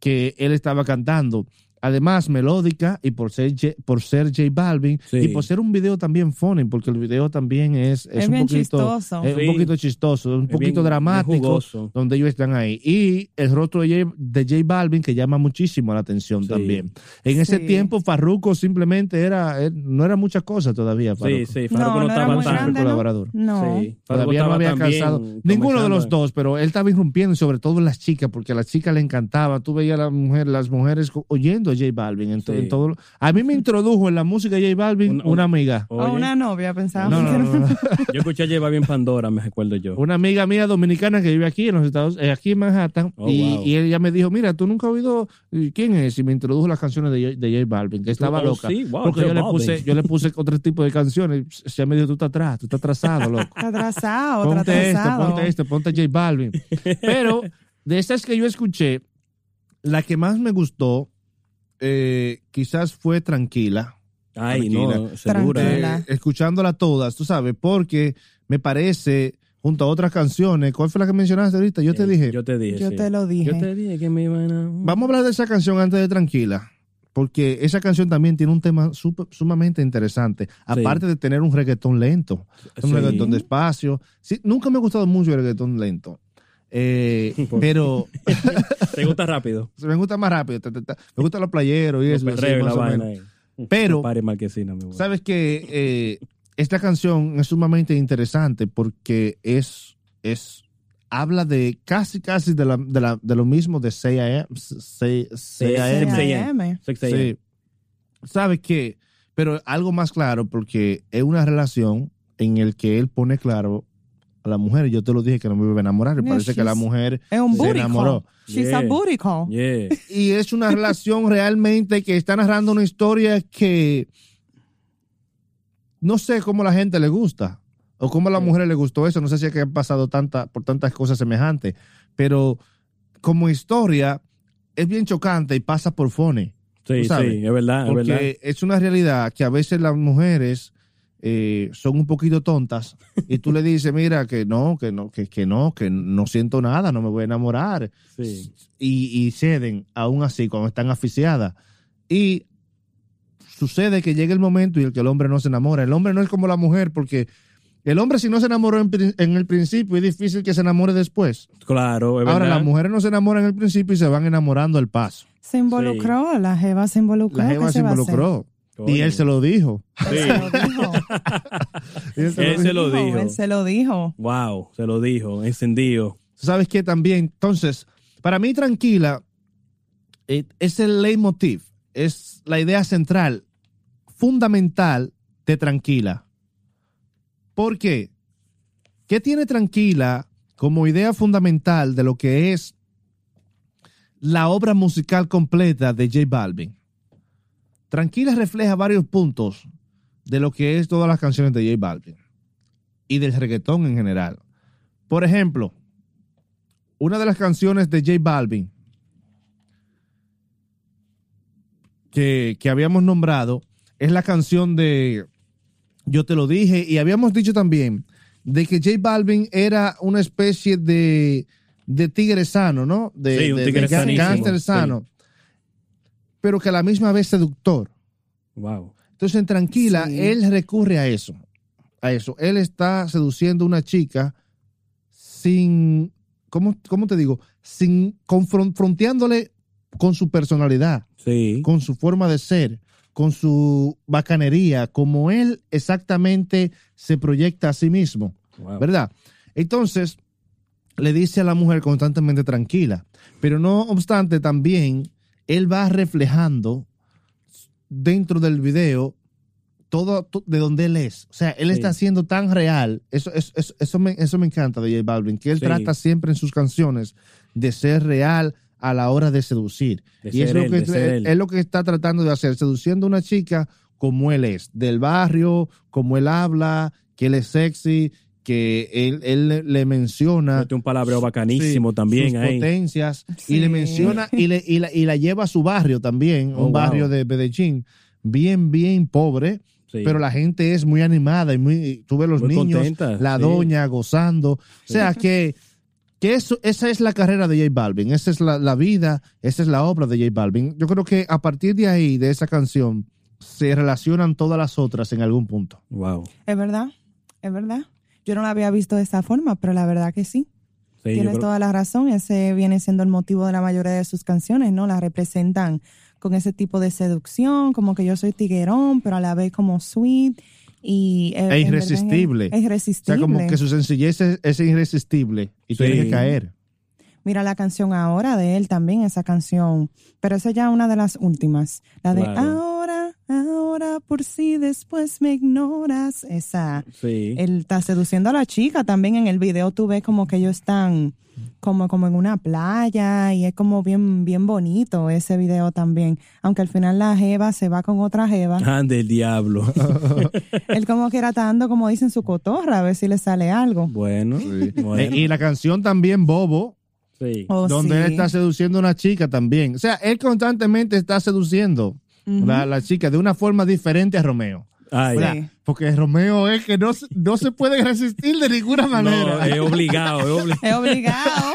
que él estaba cantando. Además, melódica y por ser, J- por ser J Balvin Sí. y por ser un video también funny, porque el video también es, es, Es un, bien poquito, chistoso. es Sí. un poquito chistoso, un Es poquito bien- dramático, donde ellos están ahí. Y el rostro de J, de J Balvin que llama muchísimo la atención Sí. también. En ese Sí. tiempo, Farruko simplemente era, él- no era mucha cosa todavía. Sí, Farruko. sí, No, Farruko no, no era estaba muy tan. grande, ¿no? colaborador. No. Sí, Todavía no había cansado. Ninguno de los dos, pero él estaba irrumpiendo, y sobre todo en las chicas, porque a las chicas le encantaba. Tú veías a la mujer, las mujeres oyendo a J Balvin. En, to- Sí. en todo. A mí me introdujo en la música de J Balvin Un- una, un- amiga. O Oye, una novia, pensaba. No, no, no, no. (laughs) Yo escuché a Lleva bien Pandora, me recuerdo yo. Una amiga mía dominicana que vive aquí en los Estados eh, aquí en Manhattan. Oh, y, wow. y ella me dijo: Mira, tú nunca has oído eh, quién es. Y me introdujo las canciones de, J- de J Balvin, que estaba Oh, loca. sí, wow, porque J yo le, Balvin. puse, yo le puse otro tipo de canciones. Ella me dijo: Tú estás atrás, tú estás atrasado, loco. (laughs) Está atrasado, ponte esto, atrasado. ponte esto, ponte J Balvin. (laughs) Pero de estas que yo escuché, la que más me gustó eh, quizás fue Tranquila. Ay, Tranquila. no, segura. Eh, escuchándola todas, tú sabes, porque me parece, junto a otras canciones, ¿cuál fue la que mencionaste ahorita? Yo te dije, Yo te dije. Yo sí. te lo dije. Yo te dije que me iban a. vamos a hablar de esa canción antes de Tranquila. Porque esa canción también tiene un tema sumamente interesante. Aparte de tener un reggaetón lento, un Sí. reggaetón despacio. Sí, nunca me ha gustado mucho el reggaetón lento. Eh, (laughs) pero (laughs) ¿Te gusta rápido? (laughs) me gusta más rápido. ta, ta, ta. Me gusta los playeros y Los eso. así, más la o vaina menos. ahí. Pero- Pare marquesina, mi güey. Sabes que eh, esta canción es sumamente interesante porque es, es habla de casi, casi de, la, de, la, de lo mismo de 6 AM. 6 6 AM. 6 AM. Six AM. Sí. ¿Sabes qué? Pero algo más claro porque es una relación en el que él pone claro a la mujer. y Yo te lo dije que no me iba a enamorar. y Yeah, parece que la mujer Es un se booty enamoró. call. She's a Yeah. booty call. Yeah. y es una relación realmente que está narrando una historia que no sé cómo la gente le gusta o cómo a las Sí. mujeres le gustó eso. No sé si es que han pasado tanta, por tantas cosas semejantes, pero como historia es bien chocante y pasa por fone. Sí, sí, es verdad, es verdad. Porque es una realidad que a veces las mujeres eh, son un poquito tontas y tú le dices, mira, que no, que no, que, que no, que no siento nada, no me voy a enamorar Sí. y, y ceden aún así cuando están asfixiadas. Y sucede que llega el momento y el que el hombre no se enamora. El hombre no es como la mujer porque El hombre si no se enamoró en, en el principio es difícil que se enamore después. Claro, es Ahora verdad. las mujeres no se enamoran en el principio y se van enamorando al paso. Se involucró, la Jeva se involucró. La ¿qué jeva se va a hacer? involucró. Y él se lo dijo. Sí. Se lo dijo. (laughs) Él se lo Él se lo dijo. Él se lo dijo. Wow, se lo dijo, encendido. ¿Sabes qué también? Entonces, para mí, tranquila, eh, es el leitmotiv, es la idea central, fundamental de tranquila. ¿Por qué? ¿Qué tiene tranquila como idea fundamental de lo que es la obra musical completa de J Balvin? Tranquila refleja varios puntos de lo que es todas las canciones de J Balvin y del reggaetón en general. Por ejemplo, una de las canciones de J Balvin que, que habíamos nombrado es la canción de Yo te lo dije y habíamos dicho también de que J Balvin era una especie de, de tigre sano, ¿no? De, Sí, un de- tigre de gángster sí. Pero que a la misma vez seductor. Wow. Entonces, en Tranquila, Sí. él recurre a eso. A eso. Él está seduciendo a una chica sin. ¿Cómo, cómo te digo? Sin confron- fronteándole con su personalidad, Sí. con su forma de ser, con su bacanería, como él exactamente se proyecta a sí mismo. Wow. ¿verdad? Entonces, le dice a la mujer constantemente tranquila, pero no obstante, también él va reflejando dentro del video todo to- de donde él es. O sea, él Sí. está siendo tan real. Eso, eso, eso, eso me, eso me encanta de J Balvin, que él Sí. trata siempre en sus canciones de ser real a la hora de seducir. De y es lo, que, él. es lo que está tratando de hacer, seduciendo a una chica como él es, del barrio, como él habla, que él es sexy, que él, él le, le menciona Mete un palabreo bacanísimo sí, también sus ahí. potencias y le menciona y, le, y, la, y la lleva a su barrio también, Oh, un barrio de Medellín, bien, bien pobre, Sí. pero la gente es muy animada y muy, tú ves los Muy niños, contenta, la sí. doña gozando. O sea que, que eso, esa es la carrera de J Balvin, esa es la, la vida, esa es la obra de J Balvin. Yo creo que a partir de ahí, de esa canción, se relacionan todas las otras en algún punto. Wow. Es verdad, es verdad. Yo no la había visto de esa forma, pero la verdad que sí. Sí, Tienes creo- toda la razón. Ese viene siendo el motivo de la mayoría de sus canciones, ¿no? Las representan con ese tipo de seducción, como que yo soy tiguerón, pero a la vez como sweet y eh, verdad irresistible. Es, O sea, irresistible. como que su sencillez es, es irresistible y Sí. tiene que caer. Mira la canción ahora de él también, esa canción, pero esa ya una de las últimas. La de Claro. ahora, ahora, por si después me ignoras. Esa. Sí. Él está seduciendo a la chica también en el video. Tú ves como que ellos están como, como en una playa y es como bien, bien bonito ese video también. Aunque al final la jeva se va con otra jeva. Ande el diablo. (laughs) Él como que era dando, como dicen, su cotorra a ver si le sale algo. bueno. bueno. Eh, y la canción también, Bobo, sí. Oh, donde sí. él está seduciendo a una chica también. O sea, él constantemente está seduciendo a la, chica de una forma diferente a Romeo. Sí. Porque Romeo es que no, se- no se puede resistir de ninguna manera. no, es obligado, es obligado. Es obligado.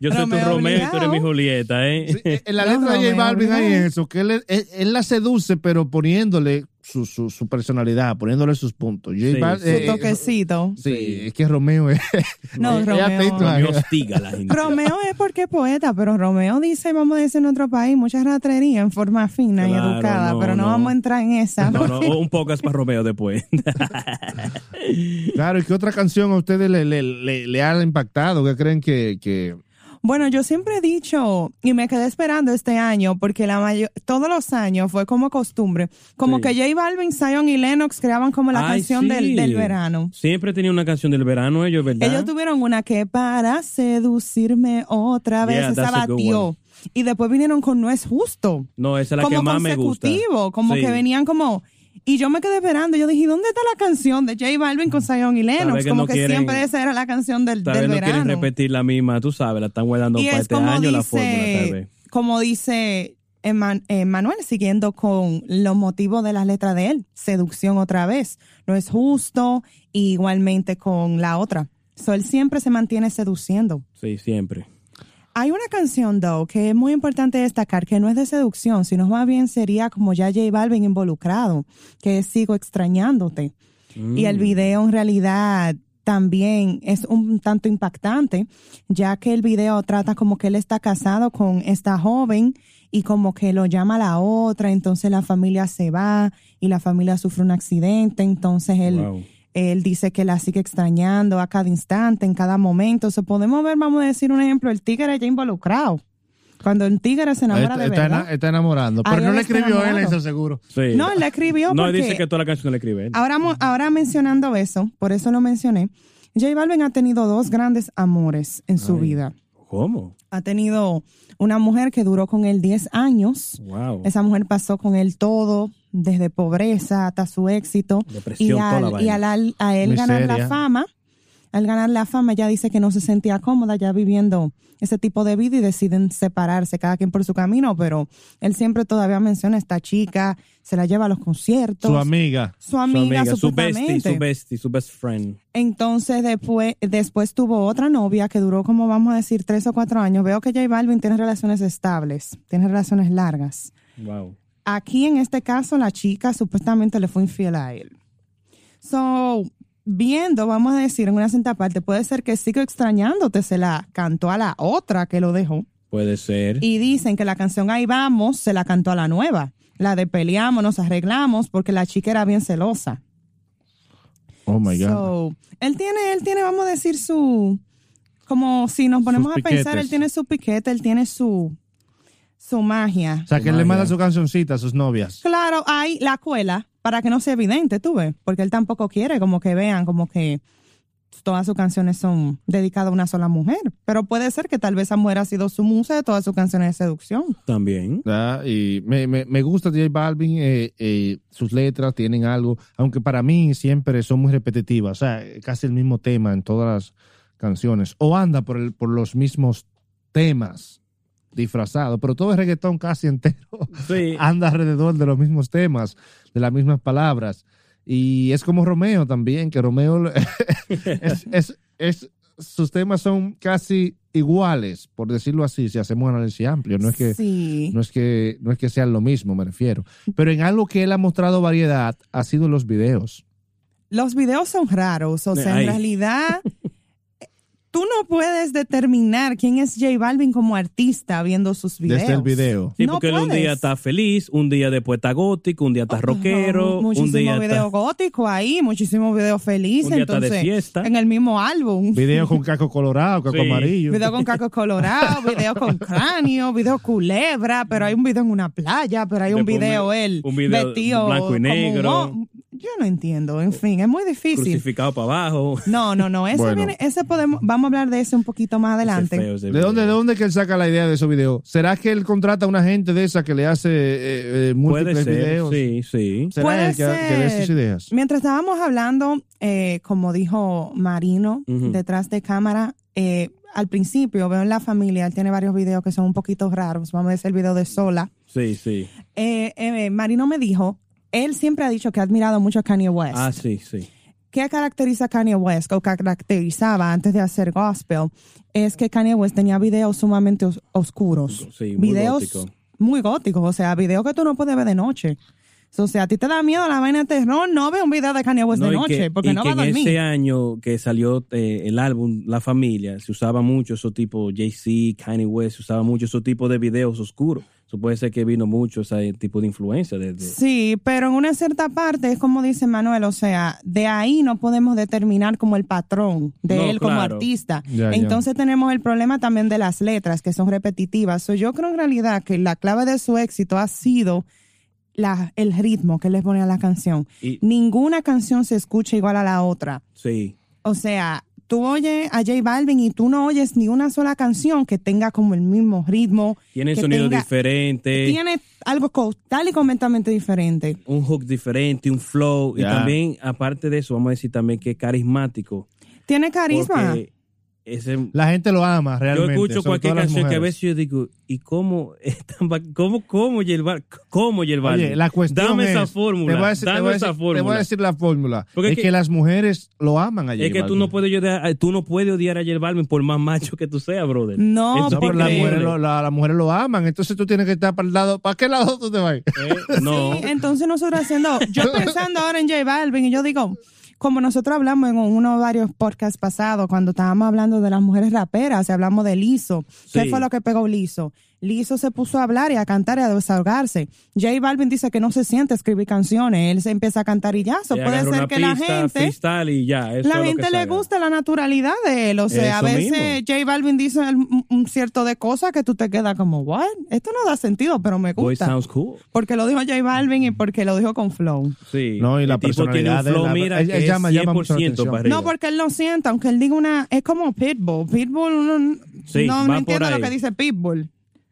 Yo soy tu Romeo Romeo y tú eres obligado. mi Julieta, ¿eh? Sí, eh, en la No, letra de J Balvin hay obligado. eso, que él, él, él la seduce, pero poniéndole su, su, su personalidad, poniéndole sus puntos. J Sí, Bal- sí. Su eh, toquecito. sí, es que Romeo es. (laughs) No, (laughs) es Romeo. a- la gente. Romeo es porque es poeta, pero Romeo dice, vamos a decir en otro país, mucha ratrería en forma fina y educada, no, pero no, no. vamos a entrar en esa. No, no, un poco es para Romeo después. Claro, ¿y qué otra canción a ustedes le, le, le, le ha impactado? ¿Qué creen que, que, Bueno, yo siempre he dicho, y me quedé esperando este año, porque la mayo- todos los años fue como costumbre, como Sí. que J Balvin, Zion y Lennox creaban como la Ay, canción sí. del, del verano. Siempre tenía una canción del verano, ellos, ¿verdad? Ellos tuvieron una que para seducirme otra vez, Yeah, esa batió. Y después vinieron con No es justo. No, esa es la como que más me gusta. consecutivo, como que venían como... Y yo me quedé esperando, yo dije, ¿dónde está la canción de J Balvin con Zion y Lennox? que como no que quieren- siempre esa era la canción del, Tal del vez no verano. quieren repetir la misma, tú sabes, la están guardando y para es este como año la dice, fórmula, tal vez. como dice Eman- eh, Manuel, siguiendo con los motivos de las letras de él, seducción otra vez, no es justo, igualmente con la otra. So, él siempre se mantiene seduciendo. Sí, siempre. Hay una canción, though, que es muy importante destacar, que no es de seducción, sino más bien sería como ya J Balvin involucrado, que es Sigo extrañándote. Y el video en realidad también es un tanto impactante, ya que el video trata como que él está casado con esta joven y como que lo llama a la otra, entonces la familia se va y la familia sufre un accidente, entonces él, Wow. Él dice que la sigue extrañando a cada instante, en cada momento. O podemos ver, vamos a decir un ejemplo, el tigre ya involucrado. Cuando el tigre se enamora Está, de está verdad. está enamorando. Pero no le escribió él eso seguro. Sí. No, él la escribió No, porque dice que toda la canción la escribe él. ahora, ahora mencionando eso, por eso lo mencioné, J Balvin ha tenido dos grandes amores en su Ay. vida. ¿Cómo? Ha tenido una mujer que duró con él 10 años. Wow. Esa mujer pasó con él todo, desde pobreza hasta su éxito. Depresión, y toda la al, y a él ganar la fama, al ganar la fama, ella dice que no se sentía cómoda ya viviendo ese tipo de vida y deciden separarse, cada quien por su camino, pero él siempre todavía menciona a esta chica, se la lleva a los conciertos. Su amiga. Su Su amiga, amiga, su bestie, su bestie, su best friend. Entonces después, después tuvo otra novia que duró como vamos a decir tres o cuatro años. Veo que J Balvin tiene relaciones estables, tiene relaciones largas. Wow. Aquí en este caso la chica supuestamente le fue infiel a él. So, viendo, vamos a decir en una cierta parte, puede ser que siga extrañándote, se la cantó a la otra que lo dejó. Puede ser. Y dicen que la canción Ahí vamos se la cantó a la nueva. La de peleamos, nos arreglamos, porque la chica era bien celosa. Oh my God. So, él tiene, él tiene, vamos a decir, su, como si nos ponemos Sus a pensar, él tiene su piquete, él tiene su, su magia. o sea, que él le manda su cancioncita a sus novias. Claro, hay la cuela para que no sea evidente, tú ves, porque él tampoco quiere como que vean como que todas sus canciones son dedicadas a una sola mujer, pero puede ser que tal vez esa mujer ha sido su musa de todas sus canciones de seducción. También. ¿verdad? Y me, me, me gusta J Balvin, eh, eh, sus letras tienen algo, aunque para mí siempre son muy repetitivas, o sea, casi el mismo tema en todas las canciones, o anda por, el, por los mismos temas disfrazados, pero todo el reggaetón casi entero Sí. (laughs) anda alrededor de los mismos temas, de las mismas palabras. Y es como Romeo también, que Romeo (laughs) es, es- es- sus temas son casi iguales, por decirlo así, si hacemos un análisis amplio. No es que sí. no es que no es que sean lo mismo, me refiero. Pero en algo que él ha mostrado variedad ha sido los videos. Los videos son raros, o sea, Ay. en realidad (laughs) tú no puedes determinar quién es J Balvin como artista viendo sus videos. Desde el video. Sí, No porque él un día está feliz, un día después está gótico, un día está rockero, un muchísimo día video está... gótico ahí, muchísimo video feliz, Un día está de entonces fiesta. en el mismo álbum. Video con caco colorado, caco Sí. amarillo. Video con caco colorado, (laughs) video con cráneo, video culebra, pero hay un video en una playa, pero hay un Después un video vi- él un video vestido blanco y como un negro. ho- Yo no entiendo, en fin, es muy difícil. crucificado para abajo. No, no, no, ese Bueno. viene, ese podemos, vamos a hablar de ese un poquito más adelante. Ese feo, ese ¿De dónde, ¿De dónde que él saca la idea de esos videos? ¿Será que él contrata a una gente de esa que le hace eh, eh, múltiples Puede ser, videos? sí, sí. ¿Será Puede él que, que ser. ideas? Mientras estábamos hablando, eh, como dijo Marino, detrás de cámara, eh, al principio veo en la familia, él tiene varios videos que son un poquito raros. Vamos a decir el video de Sola. Sí, sí. Eh, eh, Marino me dijo, él siempre ha dicho que ha admirado mucho a Kanye West. Ah, sí, sí. ¿Qué caracteriza a Kanye West o caracterizaba antes de hacer gospel? Es que Kanye West tenía videos sumamente os- oscuros. Sí, muy videos gótico. muy góticos, o sea, videos que tú no puedes ver de noche. O sea, a ti te da miedo la vaina de terror, no ve un video de Kanye West No, de noche, que- porque no que va a en dormir. ese año que salió eh, el álbum La Familia, se usaba mucho esos tipos, Jay-Z, Kanye West, se usaba mucho esos tipos de videos oscuros. Eso puede ser que vino mucho ese tipo de influencia desde... Sí, pero en una cierta parte es como dice Manuel, o sea, de ahí no podemos determinar como el patrón de No, él como artista. Ya, ya. Entonces tenemos el problema también de las letras que son repetitivas. So, yo creo en realidad que la clave de su éxito ha sido la, el ritmo que le pone a la canción. Y- Ninguna canción se escucha igual a la otra. Sí. O sea, tú oyes a J Balvin y tú no oyes ni una sola canción que tenga como el mismo ritmo. Tienen que sonidos tenga- diferentes, Tiene algo co- tal y completamente diferente. un hook diferente, un flow. Y también, aparte de eso, vamos a decir también que es carismático. Tiene carisma. Porque ese, La gente lo ama yo realmente. escucho sobre cualquier canción que a veces yo digo, ¿y cómo? es tan ba- ¿Cómo, cómo, Yelval? ¿Cómo, Yelval? Oye, la cuestión Dame esa es- fórmula. Te voy a decir, te dame voy a esa decir- te fórmula. voy a decir la fórmula. Porque es que, que- las mujeres lo aman a J Es que tú no puedes odiar, tú no puedes odiar a J Balvin por más macho que tú seas, brother. No, No, pero las increíble. mujeres, lo, la- las mujeres lo aman, entonces tú tienes que estar para el lado. ¿Para qué lado tú te vas? Eh, No. Sí, entonces nosotros haciendo, yo (laughs) pensando ahora en J Balvin y yo digo, como nosotros hablamos en uno de varios podcasts pasados, cuando estábamos hablando de las mujeres raperas, y hablamos de Lizo. ¿Qué fue lo que pegó Lizo? Lizo se puso a hablar y a cantar y a desahogarse. J Balvin dice que no se siente a escribir canciones, él se empieza a cantar y ya. Eso puede ser que la gente freestyle y ya. eso la gente que le salga. gusta la naturalidad de él. O sea, a veces mismo. J Balvin dice un, cierto de cosas que tú te quedas como, what? Esto no da sentido, pero me Boy gusta. sounds cool. Porque lo dijo J Balvin y porque lo dijo con flow. Sí. No, y la personalidad de flow, la- mira, que es llama- llama mucho la 100% atención. para arriba. No, porque él lo sienta, aunque él diga una... Es como Pitbull. Pitbull, uno Sí, no, no entiendo lo que dice Pitbull.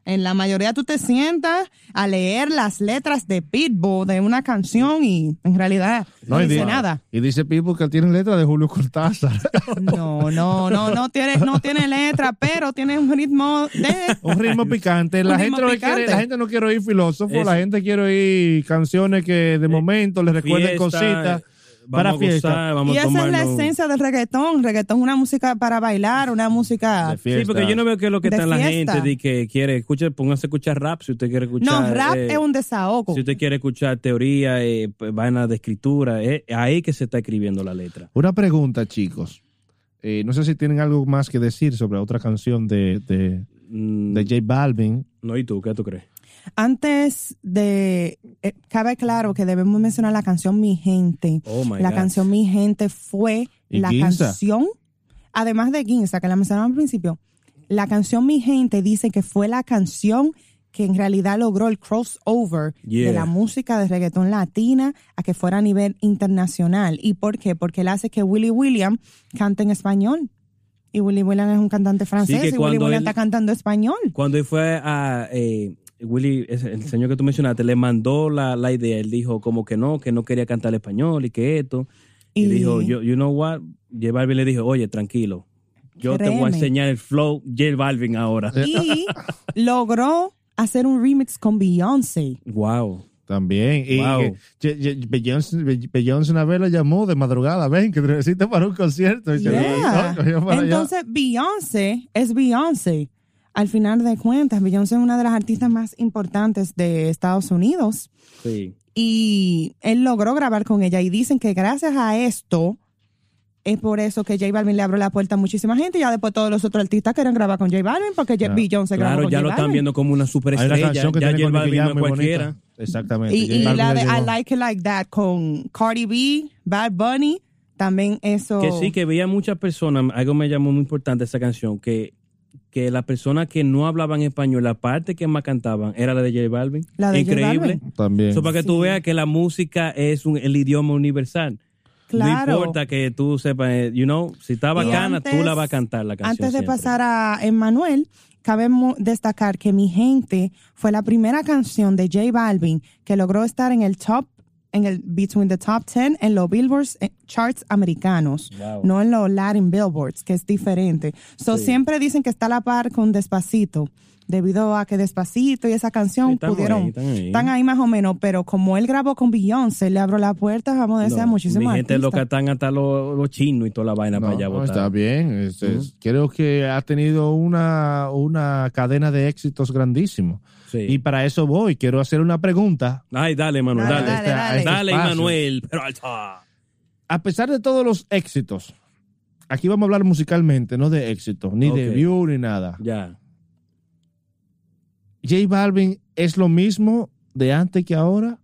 En la mayoría tú te sientas a leer las letras de Pitbull de una canción y en realidad no, dice di- nada. Y dice Pipo que tiene letra de Julio Cortázar. (laughs) No, no, no, no tiene, no tiene letra, pero tiene un ritmo de... un ritmo picante. La gente, no quiere, la gente no quiere oír filósofos, Es- la gente quiere oír canciones que de momento les recuerden Fiesta, cositas eh, para vamos a fiesta. gozar, vamos Y a esa es la esencia del reggaetón. Reggaetón es una música para bailar, una música... Sí, porque yo no veo que es lo que está en la gente de que quiere, escuche, póngase a escuchar rap si usted quiere escuchar. No, rap eh, es un desahogo. Si usted quiere escuchar teoría, eh, vainas de escritura, es ahí que se está escribiendo la letra. Una pregunta, chicos. Eh, no sé si tienen algo más que decir sobre otra canción de, de, Mm, de J Balvin. no, ¿y tú? ¿Qué tú crees? Antes de... eh, cabe claro que debemos mencionar la canción Mi Gente. Oh, my la God. canción Mi Gente fue ¿Y la Ginza? canción, además de Ginza, que la mencionamos al principio, la canción Mi Gente dice que fue la canción que en realidad logró el crossover Yeah. de la música de reggaetón latina a que fuera a nivel internacional. ¿Y por qué? Porque él hace que Willy William cante en español. Y Willy William es un cantante francés y Willy William él- está cantando español. Cuando él fue a eh, Willy, el señor que tú mencionaste, le mandó la, la idea. Él dijo como que no, que no quería cantar español y que esto. Y, Y- dijo, yo, you know what? J Balvin le dijo, oye, tranquilo. Yo te voy a enseñar el flow J Balvin ahora. Y (laughs) logró hacer un remix con Beyoncé. Wow. También. Y Wow. Beyoncé, Be- Beyoncé una vez lo llamó de madrugada. Ven, que te necesito para un concierto. Y no, para. Entonces, Beyoncé es Beyoncé. Al final de cuentas, Beyoncé es una de las artistas más importantes de Estados Unidos Sí. y él logró grabar con ella y dicen que gracias a esto es por eso que J Balvin le abrió la puerta a muchísima gente y ya después todos los otros artistas quieren grabar con J Balvin porque Claro. Beyoncé grabó Claro, con ya J lo están Balvin. viendo como una Hay superestrella. una canción que ya tiene J Balvin no es cualquiera. bonita. Exactamente. Y, J y Balvin la de. I Like It Like That con Cardi B, Bad Bunny, también eso. Que sí, que veía muchas personas, algo me llamó muy importante esa canción, que, que las personas que no hablaban español, la parte que más cantaban era la de J Balvin. La de J Increíble. Balvin. También. Eso para que tú veas que la música es un- el idioma universal. Claro. No importa que tú sepas, eh, you know, si está bacana, antes- tú la vas a cantar la canción. Antes de siempre. pasar a Emmanuel, cabe destacar que Mi Gente fue la primera canción de J Balvin que logró estar en el top, en el between the top 10 en los Billboards eh, charts americanos, Wow. no en los Latin Billboards, que es diferente. So Sí. siempre dicen que está a la par con Despacito, debido a que Despacito y esa canción están pudieron, ahí, están ahí. están ahí más o menos, pero como él grabó con Beyoncé, le abrió la puerta, vamos a decir, a No, muchísimos Mi gente artistas. loca están hasta los, chinos y toda la vaina No, para allá no, está bien. Es- es- Creo que ha tenido una, una cadena de éxitos grandísimo. Sí. Y para eso voy. Quiero hacer una pregunta. Ay, dale, Manuel, Dale, dale. dale, Este- a dale. este Dale, espacio. Manuel. Pero alza. A pesar de todos los éxitos, aquí vamos a hablar musicalmente, no de éxitos, ni de view, ni nada. Ya. J Balvin es lo mismo de antes que ahora.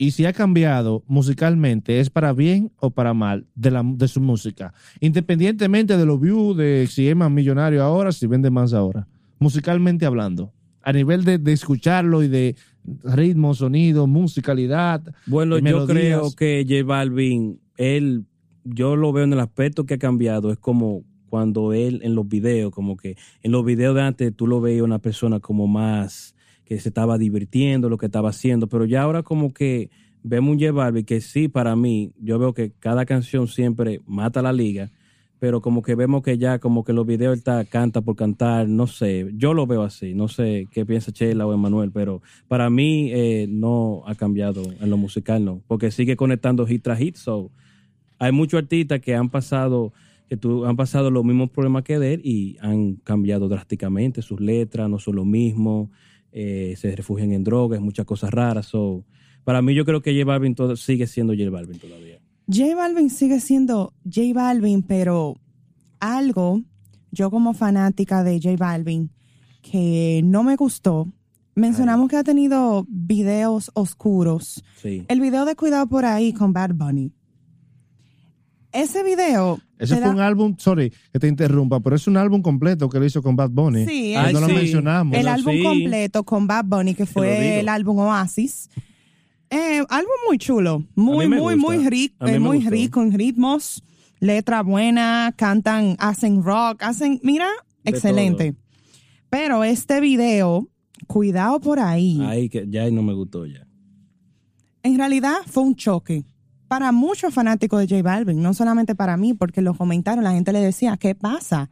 Y si ha cambiado musicalmente, ¿es para bien o para mal de, la, de su música? Independientemente de los views, de si es más millonario ahora, si vende más ahora. Musicalmente hablando. A nivel de, de escucharlo y de ritmo, sonido, musicalidad. Bueno, yo creo que J Balvin, él, yo lo veo en el aspecto que ha cambiado, es como cuando él en los videos, como que en los videos de antes tú lo veías una persona como más que se estaba divirtiendo, lo que estaba haciendo, pero ya ahora como que vemos un J Balvin que sí, para mí, yo veo que cada canción siempre mata la liga, pero como que vemos que ya como que los videos está, canta por cantar, no sé, yo lo veo así, no sé qué piensa Chela o Emanuel, pero para mí eh, no ha cambiado en lo musical, no, porque sigue conectando hit tras hit, so hay muchos artistas que han pasado que tú, han pasado los mismos problemas que él y han cambiado drásticamente sus letras, no son lo mismo, eh, se refugian en drogas, muchas cosas raras. So, para mí yo creo que J Balvin sigue siendo J Balvin todavía. J Balvin sigue siendo J Balvin, pero algo, yo como fanática de J Balvin, que no me gustó. Mencionamos que ha tenido videos oscuros. Sí. El video de Cuidado por ahí con Bad Bunny. Ese video. Ese fue da- un álbum, sorry que te interrumpa, pero es un álbum completo que lo hizo con Bad Bunny. Sí, Eso Ay, no lo mencionamos. el álbum sí. completo con Bad Bunny, que fue el álbum Oasis. Eh, álbum muy chulo, muy, muy, gusta. muy rico, muy gustó. rico en ritmos, letra buena, cantan, hacen rock, hacen, mira, De excelente. Pero este video, cuidado por ahí, Ahí que ya no me gustó ya. en realidad fue un choque para muchos fanáticos de J Balvin, no solamente para mí, porque los comentarios la gente le decía, ¿qué pasa?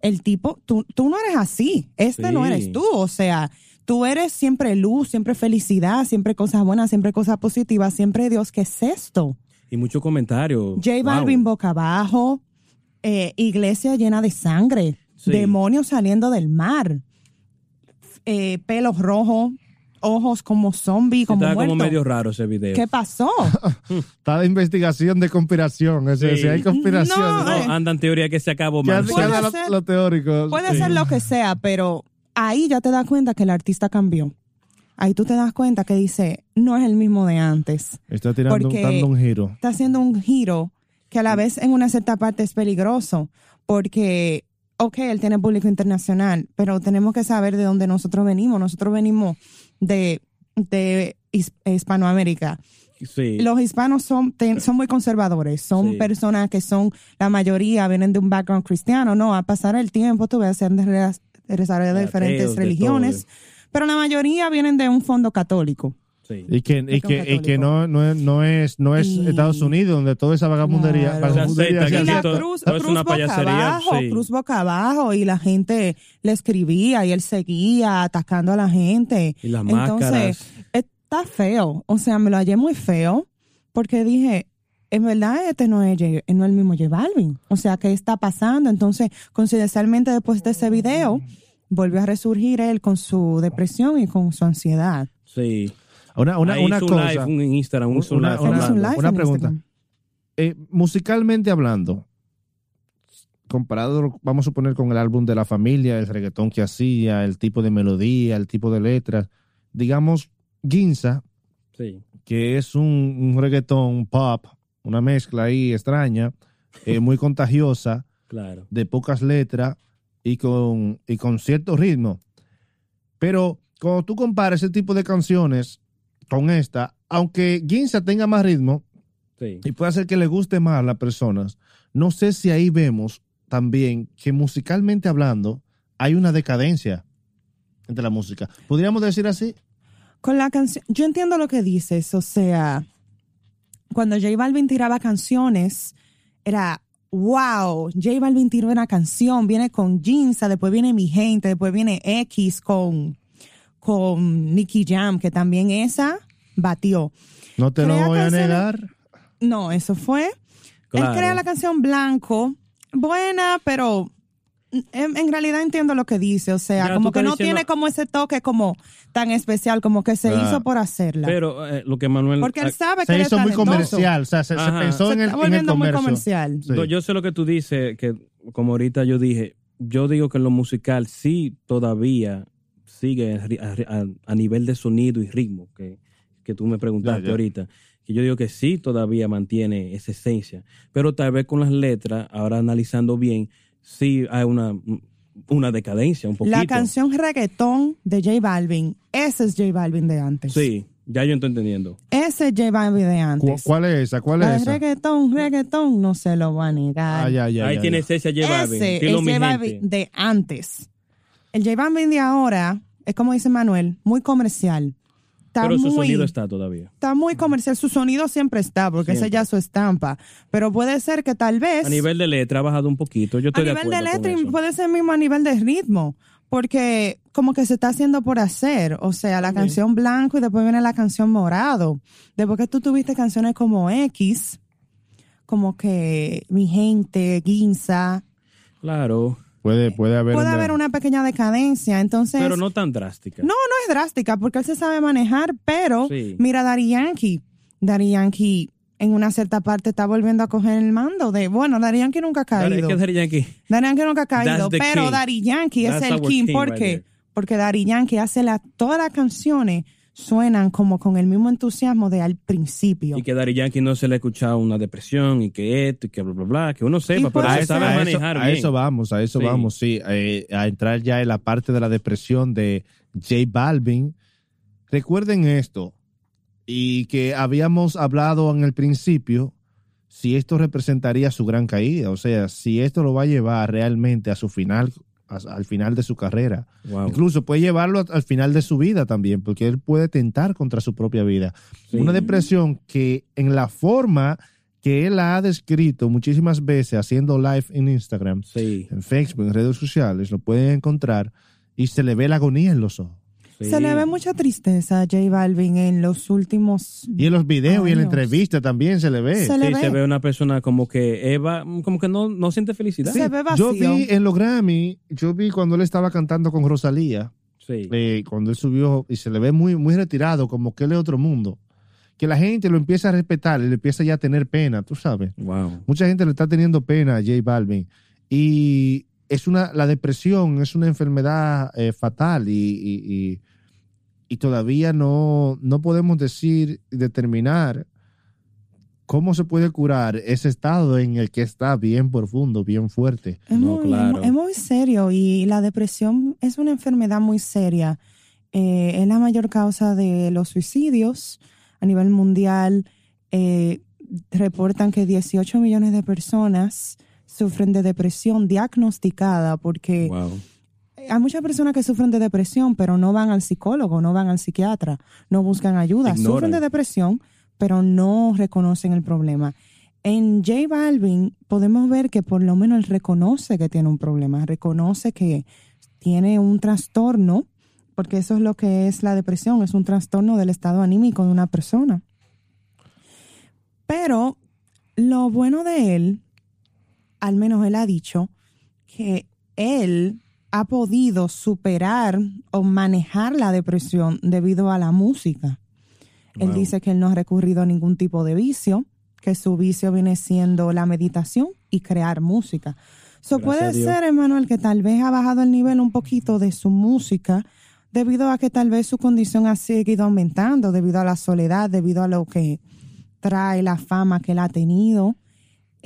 El tipo, tú, tú no eres así, este no eres tú, o sea, tú eres siempre luz, siempre felicidad, siempre cosas buenas, siempre cosas positivas, siempre Dios, ¿qué es esto? Y muchos comentarios. J Wow. Balvin boca abajo, eh, iglesia llena de sangre, Sí. demonios saliendo del mar, eh, pelos rojos, ojos como zombie, Sí, como Estaba muerto. como medio raro ese video. ¿Qué pasó? (laughs) Está de investigación de conspiración. Es decir, Sí. si hay conspiración. No, No, eh. andan teoría que se acabó ¿Qué más. qué hace lo, lo teórico? Puede Sí. ser lo que sea, pero ahí ya te das cuenta que el artista cambió. Ahí tú te das cuenta que dice, no es el mismo de antes. Está tirando dando un giro. Está haciendo un giro que a la vez en una cierta parte es peligroso, porque, ok, él tiene público internacional, pero tenemos que saber de dónde nosotros venimos. Nosotros venimos de, de His- Hispanoamérica. Sí. Los hispanos son, ten- son muy conservadores, son Sí. personas que son, la mayoría vienen de un background cristiano, no, a pasar el tiempo tú ves, se han de- desarrollado Ateos, diferentes de religiones, pero la mayoría vienen de un fondo católico. sí. Y que, y que, y que no, no es, no es, no es Y- Estados Unidos donde toda esa vagabundería, Claro. Vagabundería Y la todo- cruz, todo es cruz una boca payasería, abajo, sí. cruz boca abajo, y la gente le escribía y él seguía atacando a la gente. Y las Entonces, máscaras. está feo. O sea, me lo hallé muy feo porque dije, en verdad este no es, no es el mismo J Balvin. O sea, ¿qué está pasando? Entonces, coincidencialmente después de ese video, volvió a resurgir él con su depresión y con su ansiedad. Sí. Una, una, Ahí una hizo cosa. live en Instagram, un Una- live Él una- hizo un hablando. live una en pregunta. Instagram. Eh, musicalmente hablando, comparado, vamos a suponer, con el álbum de la familia, el reggaetón que hacía, el tipo de melodía, el tipo de letras, digamos, Ginza, Sí. que es un, un reggaetón pop, una mezcla ahí extraña, eh, muy contagiosa, (laughs) Claro. de pocas letras y con, y con cierto ritmo. Pero cuando tú comparas ese tipo de canciones con esta, aunque Ginza tenga más ritmo, Sí. y puede hacer que le guste más a las personas. No sé si ahí vemos también que musicalmente hablando hay una decadencia entre la música. ¿Podríamos decir así? Con la canción, yo entiendo lo que dices, o sea, cuando J Balvin tiraba canciones, era wow, J Balvin tiró una canción, viene con Ginza, después viene Mi Gente, después viene X con, con Nicky Jam, que también esa batió. No te lo voy a negar. No, eso fue. Claro. Él crea la canción Blanco, buena, pero en, en realidad entiendo lo que dice, o sea, como que no diciendo- tiene como ese toque como tan especial, como que se Ah. hizo por hacerla. Pero eh, lo que Manuel. Porque él sabe que Se hizo muy comercial, o sea, se, se pensó Se en el, está en el volviendo muy comercio. comercial. Sí. yo sé lo que tú dices, que como ahorita yo dije, yo digo que en lo musical sí todavía sigue a, a- a nivel de sonido y ritmo, que, que tú me preguntaste Ya, ya. ahorita. Que yo digo que sí todavía mantiene esa esencia. Pero tal vez con las letras, ahora analizando bien, sí hay una, una decadencia un poquito. La canción reggaetón de J Balvin, ese es J Balvin de antes. Sí, ya yo estoy entendiendo. Ese es J Balvin de ¿Cu- antes. ¿Cuál es esa? ¿Cuál La es esa? reggaetón, reggaetón, no se lo va a negar. Ah, ya, ya, Ahí ya, tiene ya. esencia J Balvin. Ese es J. Balvin de antes. El J Balvin de ahora es como dice Manuel, muy comercial. Está Pero su muy, sonido está todavía. está muy comercial. Su sonido siempre está, porque esa Siempre. ya es su estampa. Pero puede ser que tal vez A nivel de letra ha bajado un poquito. Yo a de nivel de letra y puede ser mismo a nivel de ritmo, porque como que se está haciendo por hacer, o sea, la canción blanco y después viene la canción morado. Después que tú tuviste canciones como X, como que Mi Gente, Ginza, Claro, Puede, puede haber, puede una- haber una pequeña decadencia, entonces... pero no tan drástica. No, no es drástica porque él se sabe manejar, pero Sí. mira Daddy Yankee. Daddy Yankee en una cierta parte está volviendo a coger el mando de, bueno, Daddy Yankee nunca ha caído. es que Daddy Yankee. Daddy Yankee nunca ha caído, pero king. Daddy Yankee That's es el king. king ¿Por right qué? Porque Daddy Yankee hace la, todas las canciones suenan como con el mismo entusiasmo de al principio. Y que Daddy Yankee no se le ha escuchado una depresión y que esto y que bla, bla, bla. Que uno sepa, pero sabe a eso- manejar a bien. eso vamos, a eso Sí. vamos, sí. eh, a entrar ya en la parte de la depresión de J Balvin. Recuerden esto, y que habíamos hablado en el principio, si esto representaría su gran caída, o sea, si esto lo va a llevar realmente a su final, al final de su carrera. Wow. Incluso puede llevarlo al final de su vida también, porque él puede tentar contra su propia vida. Sí. Una depresión que en la forma que él la ha descrito muchísimas veces haciendo live en Instagram, Sí, en Facebook, en redes sociales, lo pueden encontrar y se le ve la agonía en los ojos. Sí. Se le ve mucha tristeza a J Balvin en los últimos... Y en los videos y en la entrevista también se le ve. Se le Sí, ve. se ve una persona como que Eva, como que no, no siente felicidad. Se ve Yo vi en los Grammy, yo vi cuando él estaba cantando con Rosalía, Sí. eh, cuando él subió y se le ve muy, muy retirado, como que él es otro mundo. Que la gente lo empieza a respetar y le empieza ya a tener pena, tú sabes. Wow. Mucha gente le está teniendo pena a J Balvin. Y es una, la depresión es una enfermedad eh, fatal y, y- y- y todavía no, no podemos decir y determinar cómo se puede curar ese estado en el que está bien profundo, bien fuerte. Es, No, muy, claro. es muy serio y la depresión es una enfermedad muy seria. Eh, es la mayor causa de los suicidios a nivel mundial. Eh, reportan que 18 millones de personas sufren de depresión diagnosticada porque Wow. hay muchas personas que sufren de depresión pero no van al psicólogo, no van al psiquiatra, no buscan ayuda. Ignoran. Sufren de depresión pero no reconocen el problema. En J Balvin podemos ver que por lo menos él reconoce que tiene un problema, reconoce que tiene un trastorno, porque eso es lo que es la depresión, es un trastorno del estado anímico de una persona. Pero lo bueno de él, al menos él ha dicho, que él ha podido superar o manejar la depresión debido a la música. Él dice que él no ha recurrido a ningún tipo de vicio, que su vicio viene siendo la meditación y crear música. So, Gracias puede ser, Emanuel, que tal vez ha bajado el nivel un poquito de su música debido a que tal vez su condición ha seguido aumentando, debido a la soledad, debido a lo que trae la fama que él ha tenido,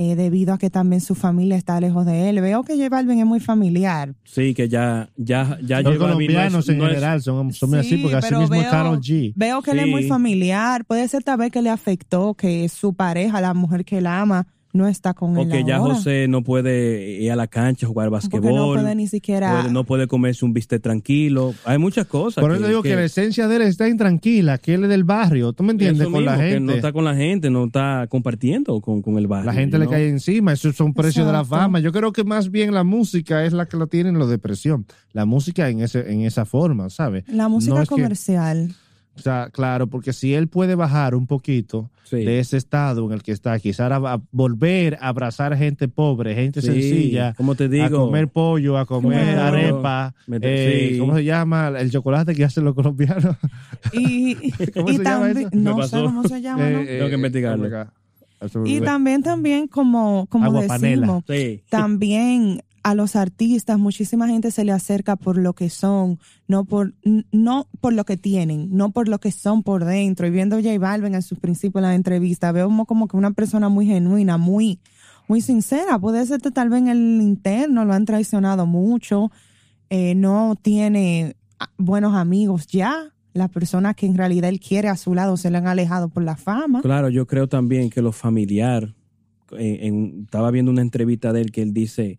eh, debido a que también su familia está lejos de él. Veo que J Balvin es muy familiar. Sí, que ya, ya, ya Los J Balvin no es- colombianos en no es- general son, son muy así, Sí, porque así mismo es veo- Karol G. Veo que él es Sí. muy familiar. Puede ser tal vez que le afectó que su pareja, la mujer que él ama, no está con él O que ya. José no puede ir a la cancha a jugar Porque basquetbol. no puede ni siquiera... puede- no puede comerse un bistec tranquilo. Hay muchas cosas. Por eso digo que, la esencia de él está intranquila, que él es del barrio, ¿tú me entiendes? eso Con la que gente. no está con la gente, no está compartiendo con, con el barrio. La gente le ¿no? cae encima, esos son precios de la Exacto. fama. Yo creo que más bien la música es la que lo tiene en la depresión. La música en ese en esa forma, ¿sabes? La música No es que- comercial. O sea, claro, porque si él puede bajar un poquito Sí. de ese estado en el que está, quizás a, a volver a abrazar gente pobre, gente Sí, sencilla, como te digo, a comer pollo, a comer Claro. arepa, eh, sí. ¿cómo se llama? El chocolate que hacen los colombianos. (laughs) Y, (laughs) ¿Cómo y se llama también, eso? no Me sé pasó. cómo se llama, (laughs) ¿no? Eh, Tengo que investigarlo. my God. Eso Y también, también, como, como decimos, Sí. también a los artistas, muchísima gente se le acerca por lo que son, no por, no por lo que tienen, no por lo que son por dentro. Y viendo a J Balvin en sus principios en la entrevista, veo como, que una persona muy genuina, muy, muy sincera. Puede ser que tal vez en el interno lo han traicionado mucho, eh, no tiene ah, buenos amigos ya. Las personas que en realidad él quiere a su lado se le han alejado por la fama. Claro, yo creo también que lo familiar, en- en- estaba viendo una entrevista de él que él dice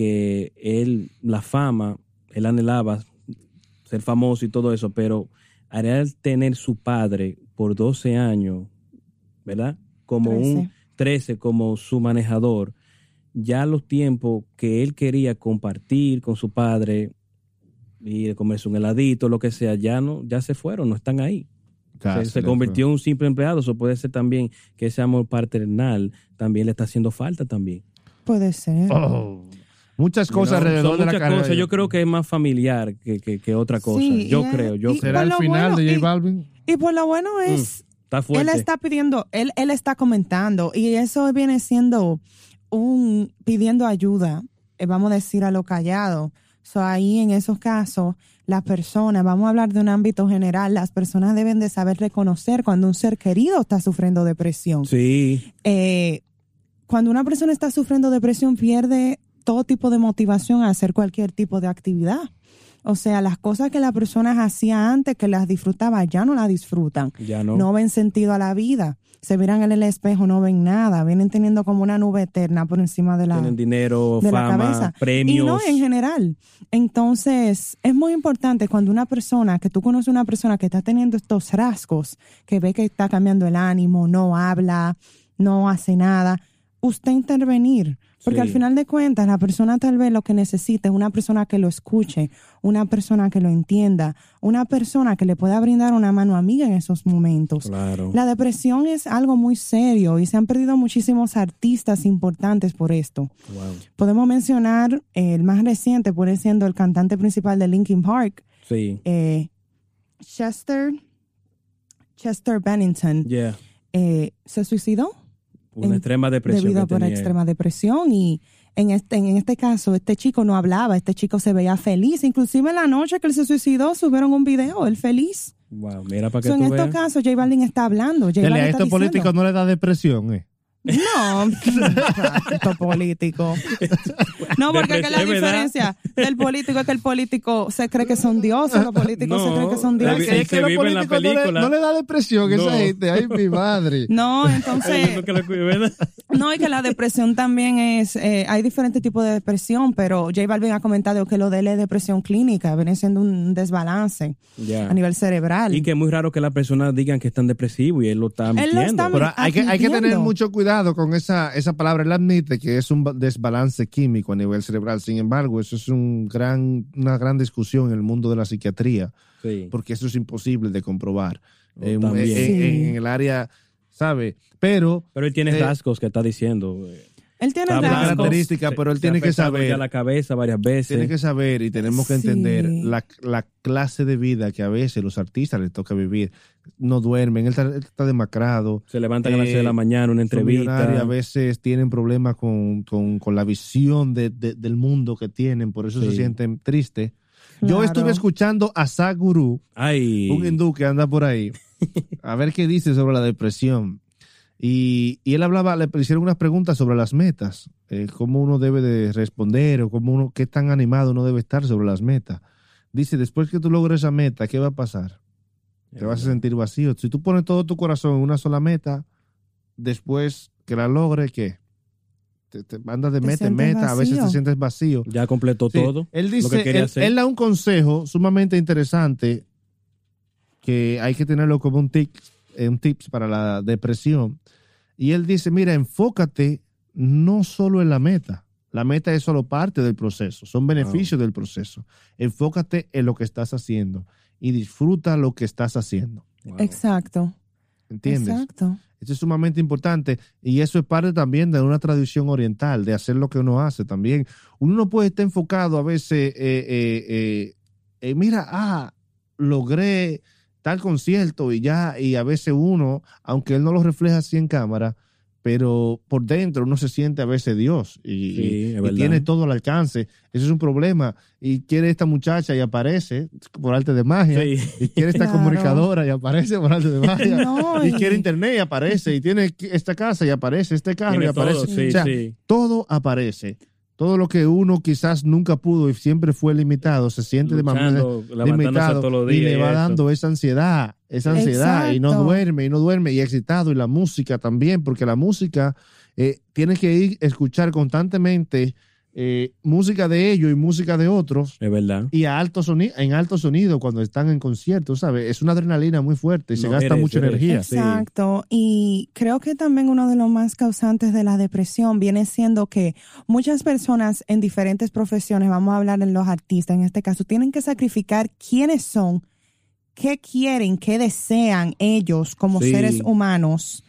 que él, la fama, él anhelaba ser famoso y todo eso, pero al tener su padre por 12 años, ¿verdad? Como un 13. 13 como su manejador, ya los tiempos que él quería compartir con su padre y comerse un heladito, lo que sea, ya no, ya se fueron, no están ahí Casi se, se convirtió en un simple empleado. Eso puede ser también que ese amor paternal también le está haciendo falta también. Puede ser. Oh. Muchas cosas alrededor de la carrera. cosas. Yo creo que es más familiar que, que- que otra cosa. Sí, yo y- creo. Yo y-. ¿Será el final bueno, de J y- Balvin? Y por lo bueno Mm. es Está fuerte. Él está pidiendo, él, él está comentando y eso viene siendo un pidiendo ayuda, eh, vamos a decir a lo callado. So, ahí en esos casos, las personas, vamos a hablar de un ámbito general, las personas deben de saber reconocer cuando un ser querido está sufriendo depresión. Sí, Eh, cuando una persona está sufriendo depresión, pierde todo tipo de motivación a hacer cualquier tipo de actividad. O sea, las cosas que la persona hacía antes, que las disfrutaba, ya no las disfrutan. ya no. No ven sentido a la vida. Se miran en el espejo, no ven nada. Vienen teniendo como una nube eterna por encima de la, Tienen dinero, de la fama, cabeza. premios. Y no en general. Entonces, es muy importante cuando una persona, que tú conoces una persona que está teniendo estos rasgos, que ve que está cambiando el ánimo, no habla, no hace nada, usted intervenir. Porque Sí. al final de cuentas, la persona tal vez lo que necesita es una persona que lo escuche, una persona que lo entienda, una persona que le pueda brindar una mano amiga en esos momentos. Claro. La depresión es algo muy serio y se han perdido muchísimos artistas importantes por esto. Wow. Podemos mencionar eh, el más reciente, por siendo el cantante principal de Linkin Park, Sí. eh, Chester, Chester Bennington, Yeah. eh, se suicidó Una En- extrema depresión. debido a que tenía. extrema depresión y en este, en este caso este chico no hablaba, este chico se veía feliz, inclusive en la noche que él se suicidó subieron un video, él feliz. Wow, mira para que So, en tú estos veas. casos J Balvin está hablando, J Dele, Balvin a estos diciendo- políticos no le da depresión, ¿eh? No, (laughs) esto político. No, porque es que la diferencia del político es que el político se cree que son dioses, los políticos se No, creen que son dioses. él se vive en la políticos no le- película. No le, da depresión No. esa gente. Ay, mi madre. (laughs) No, entonces, no que y que la depresión también es, eh, hay diferentes tipos de depresión, pero J Balvin ha comentado que lo de él es depresión clínica, viene siendo un desbalance a nivel cerebral. Y que es muy raro que las personas digan que están depresivos y él lo está Él lo mintiendo. está Pero hay que, hay que tener mucho cuidado con esa, esa palabra. Él admite que es un ba- desbalance químico a nivel cerebral. Sin embargo, eso es un gran, una gran discusión en el mundo de la psiquiatría, Sí. porque eso es imposible de comprobar en, también. en- Sí. en- en el área, ¿sabe? Pero Pero él tiene Eh, rasgos que está diciendo. eh, Él tiene una característica, se- pero él se tiene ha que saber. ya la cabeza varias veces. tiene que saber y tenemos que Sí. entender la, la clase de vida que a veces los artistas les toca vivir. No duermen, él está, él está demacrado. Se levantan a las Eh, 6 de la mañana, una entrevista. a veces tienen problemas con, con- con la visión de- de- del mundo que tienen, por eso se sienten tristes. Claro. Yo estuve escuchando a Saguru, Ay. un hindú que anda por ahí, (laughs) a ver qué dice sobre la depresión. Y, y él hablaba, le hicieron unas preguntas sobre las metas, eh, cómo uno debe de responder o cómo uno, qué tan animado uno debe estar sobre las metas. Dice, después que tú logres esa meta, ¿qué va a pasar? Te vas a sentir vacío. Si tú pones todo tu corazón en una sola meta, después que la logres, ¿qué? Te, te andas de Te meta en meta, a veces te vacío. sientes vacío. Ya completó Sí, todo. Él lo dice, que quería él, hacer. él da un consejo sumamente interesante que hay que tenerlo como un tip, eh, un tips para la depresión. Y él dice, mira, enfócate no solo en la meta. La meta es solo parte del proceso, son beneficios del proceso. Enfócate en lo que estás haciendo y disfruta lo que estás haciendo. Wow. Exacto. ¿Entiendes? Exacto. Eso es sumamente importante y eso es parte también de una tradición oriental, de hacer lo que uno hace también. Uno no puede estar enfocado a veces, eh, eh, eh, eh, mira, ah, logré tal concierto y ya, y a veces uno, aunque él no lo refleja así en cámara, pero por dentro uno se siente a veces Dios y, Sí, y- es y verdad. tiene todo al alcance. Eso es un problema. Y quiere esta muchacha y aparece por arte de magia. Sí. Y quiere esta (laughs) Claro. comunicadora y aparece por arte de (laughs) magia. No, y y- quiere internet y aparece. Y tiene esta casa y aparece. Este carro y aparece. todo, sí, o sea, sí. todo aparece. Todo lo que uno quizás nunca pudo y siempre fue limitado, se siente de manera los y le va dando esa ansiedad, esa ansiedad y no duerme y no duerme y excitado y la música también, porque la música eh, tiene que ir a escuchar constantemente eh, música de ellos y música de otros Es verdad. y a alto sonido, en alto sonido cuando están en conciertos, ¿sabes? Es una adrenalina muy fuerte y se gasta eres, mucha eres. energía. Sí. Exacto. Y creo que también uno de los más causantes de la depresión viene siendo que muchas personas en diferentes profesiones, vamos a hablar en los artistas en este caso, tienen que sacrificar quiénes son, qué quieren, qué desean ellos como Sí. seres humanos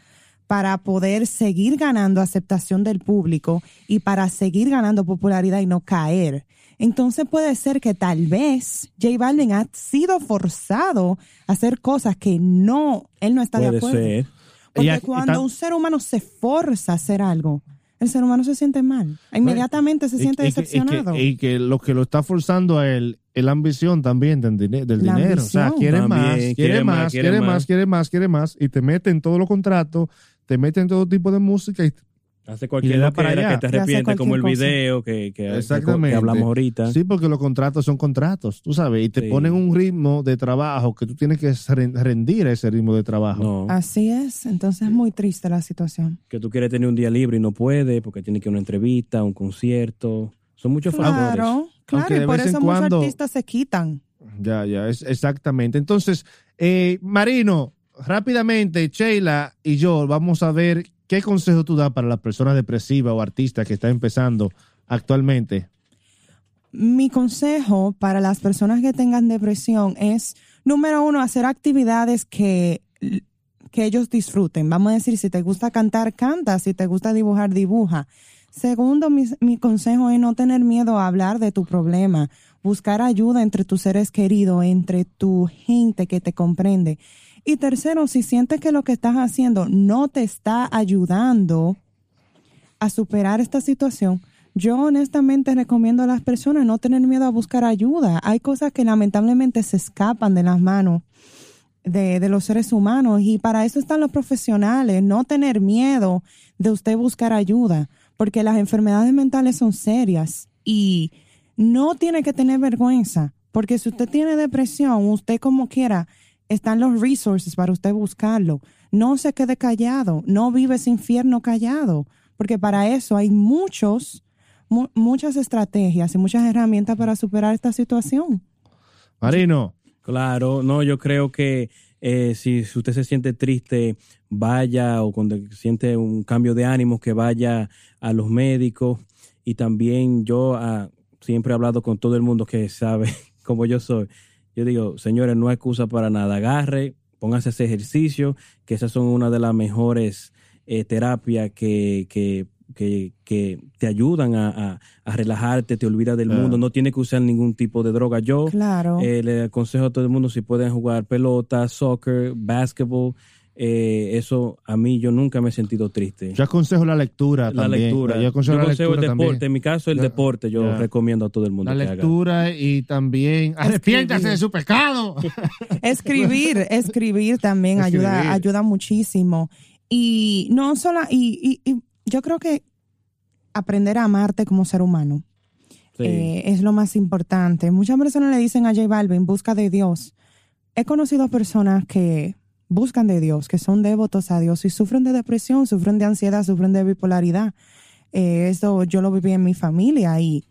para poder seguir ganando aceptación del público y para seguir ganando popularidad y no caer. Entonces puede ser que tal vez J Balvin ha sido forzado a hacer cosas que no, él no está de Puede acuerdo. ser. Porque Y cuando y tan- un ser humano se forza a hacer algo, el ser humano se siente mal. Inmediatamente se Y- siente y que- y que- decepcionado. Y que, lo que lo está forzando a él es la ambición también del, del La dinero. O sea, ambición. quiere También, más, quiere, más, quiere más, quiere más, quiere más. Y te mete en todos los contratos, te mete en todo tipo de música. Y, Hace cualquier da para allá. que te arrepientes, como el cosa. video que, que, Exactamente. que hablamos ahorita. sí, porque los contratos son contratos, tú sabes. Y te Sí. ponen un ritmo de trabajo que tú tienes que ren- rendir a ese ritmo de trabajo. No, Así es, entonces es muy triste la situación. que tú quieres tener un día libre y no puedes porque tienes que ir a una entrevista, un concierto. Son muchos factores. Claro, claro, Aunque y de por vez en eso muchos cuando- artistas se quitan. Ya, ya, es exactamente. Entonces, eh, Marino, rápidamente, Sheila y yo vamos a ver qué consejo tú das para las personas depresivas o artistas que están empezando actualmente. Mi consejo para las personas que tengan depresión es, número uno, hacer actividades que, que ellos disfruten. Vamos a decir, si te gusta cantar, canta. Si te gusta dibujar, dibuja. Segundo, mi, mi consejo es no tener miedo a hablar de tu problema. Buscar ayuda entre tus seres queridos, entre tu gente que te comprende. Y tercero, si sientes que lo que estás haciendo no te está ayudando a superar esta situación, yo honestamente recomiendo a las personas no tener miedo a buscar ayuda. Hay cosas que lamentablemente se escapan de las manos de, de los seres humanos y para eso están los profesionales, no tener miedo de usted buscar ayuda, porque las enfermedades mentales son serias y no tiene que tener vergüenza, porque si usted tiene depresión, usted como quiera, están los resources para usted buscarlo. No se quede callado, no vive ese infierno callado, porque para eso hay muchos, mu- muchas estrategias y muchas herramientas para superar esta situación. Marino, Claro, no, yo creo que eh, si, si usted se siente triste, vaya o cuando siente un cambio de ánimo, que vaya a los médicos. Y también yo ah, siempre he hablado con todo el mundo que sabe (laughs) como yo soy. Yo digo, señores, no hay excusa para nada. Agarre, póngase ese ejercicio, que esas son una de las mejores eh, terapias que, que, que, que te ayudan a, a- a relajarte, te olvidas del Claro. mundo. No tiene que usar ningún tipo de droga. Yo Claro. eh, le aconsejo a todo el mundo si pueden jugar pelota, soccer, basketball. Eh, eso a mí yo nunca me he sentido triste. yo aconsejo la lectura la también. lectura. Yo Yo aconsejo la aconsejo lectura el deporte. también. En mi caso, el deporte yo ya. recomiendo a todo el mundo La que haga. lectura y también arrepiéntase de su pecado. (laughs) Escribir, escribir también Escribir. ayuda, ayuda muchísimo. Y no solo, y, y- y yo creo que aprender a amarte como ser humano Sí. eh, es lo más importante. Muchas personas le dicen a J Balvin, busca de Dios. He conocido personas que buscan de Dios, que son devotos a Dios y sufren de depresión, sufren de ansiedad, sufren de bipolaridad. Eh, eso yo lo viví en mi familia y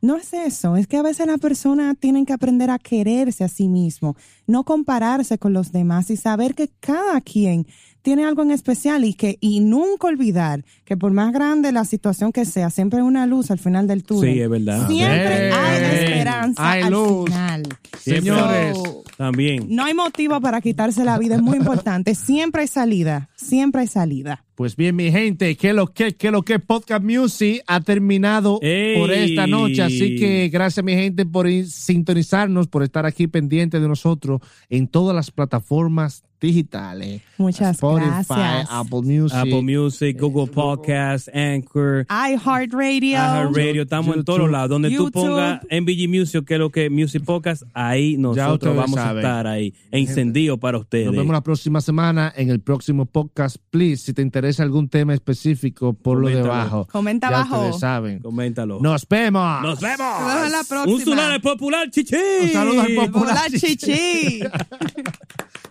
no es eso, es que a veces las personas tienen que aprender a quererse a sí mismo, no compararse con los demás y saber que cada quien tiene algo en especial y que y nunca olvidar que por más grande la situación que sea, siempre hay una luz al final del túnel. Sí, es verdad. Siempre hay esperanza Hay al luz. final. Señores, So, También. no hay motivo para quitarse la vida, es muy importante. Siempre hay salida, siempre hay salida. Pues bien, mi gente, que lo que, que lo que Podcast Music ha terminado ¡Ey! por esta noche. Así que gracias, mi gente, por sintonizarnos, por estar aquí pendiente de nosotros en todas las plataformas digitales. Muchas Spotify, gracias. Apple Music. Apple Music, Google Podcast, Anchor, iHeartRadio. Radio, estamos en todos lados. Donde YouTube. tú pongas MVG Music, que es lo que Music Podcast, ahí nosotros vamos saben. a estar ahí, encendido para ustedes. Nos vemos la próxima semana en el próximo podcast. Please, si te interesa algún tema específico, por lo Coméntalo. debajo. Comenta Ya abajo. ustedes saben. Coméntalo. Nos vemos. Nos vemos. Nos vemos la próxima. Un tsunami popular, chichi. Un saludo al popular. Hola, chichi. (laughs)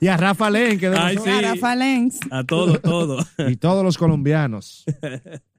Y a Rafa Que Ay, sí. Rafa Lenz. A todos, todos. y todos los colombianos. (laughs)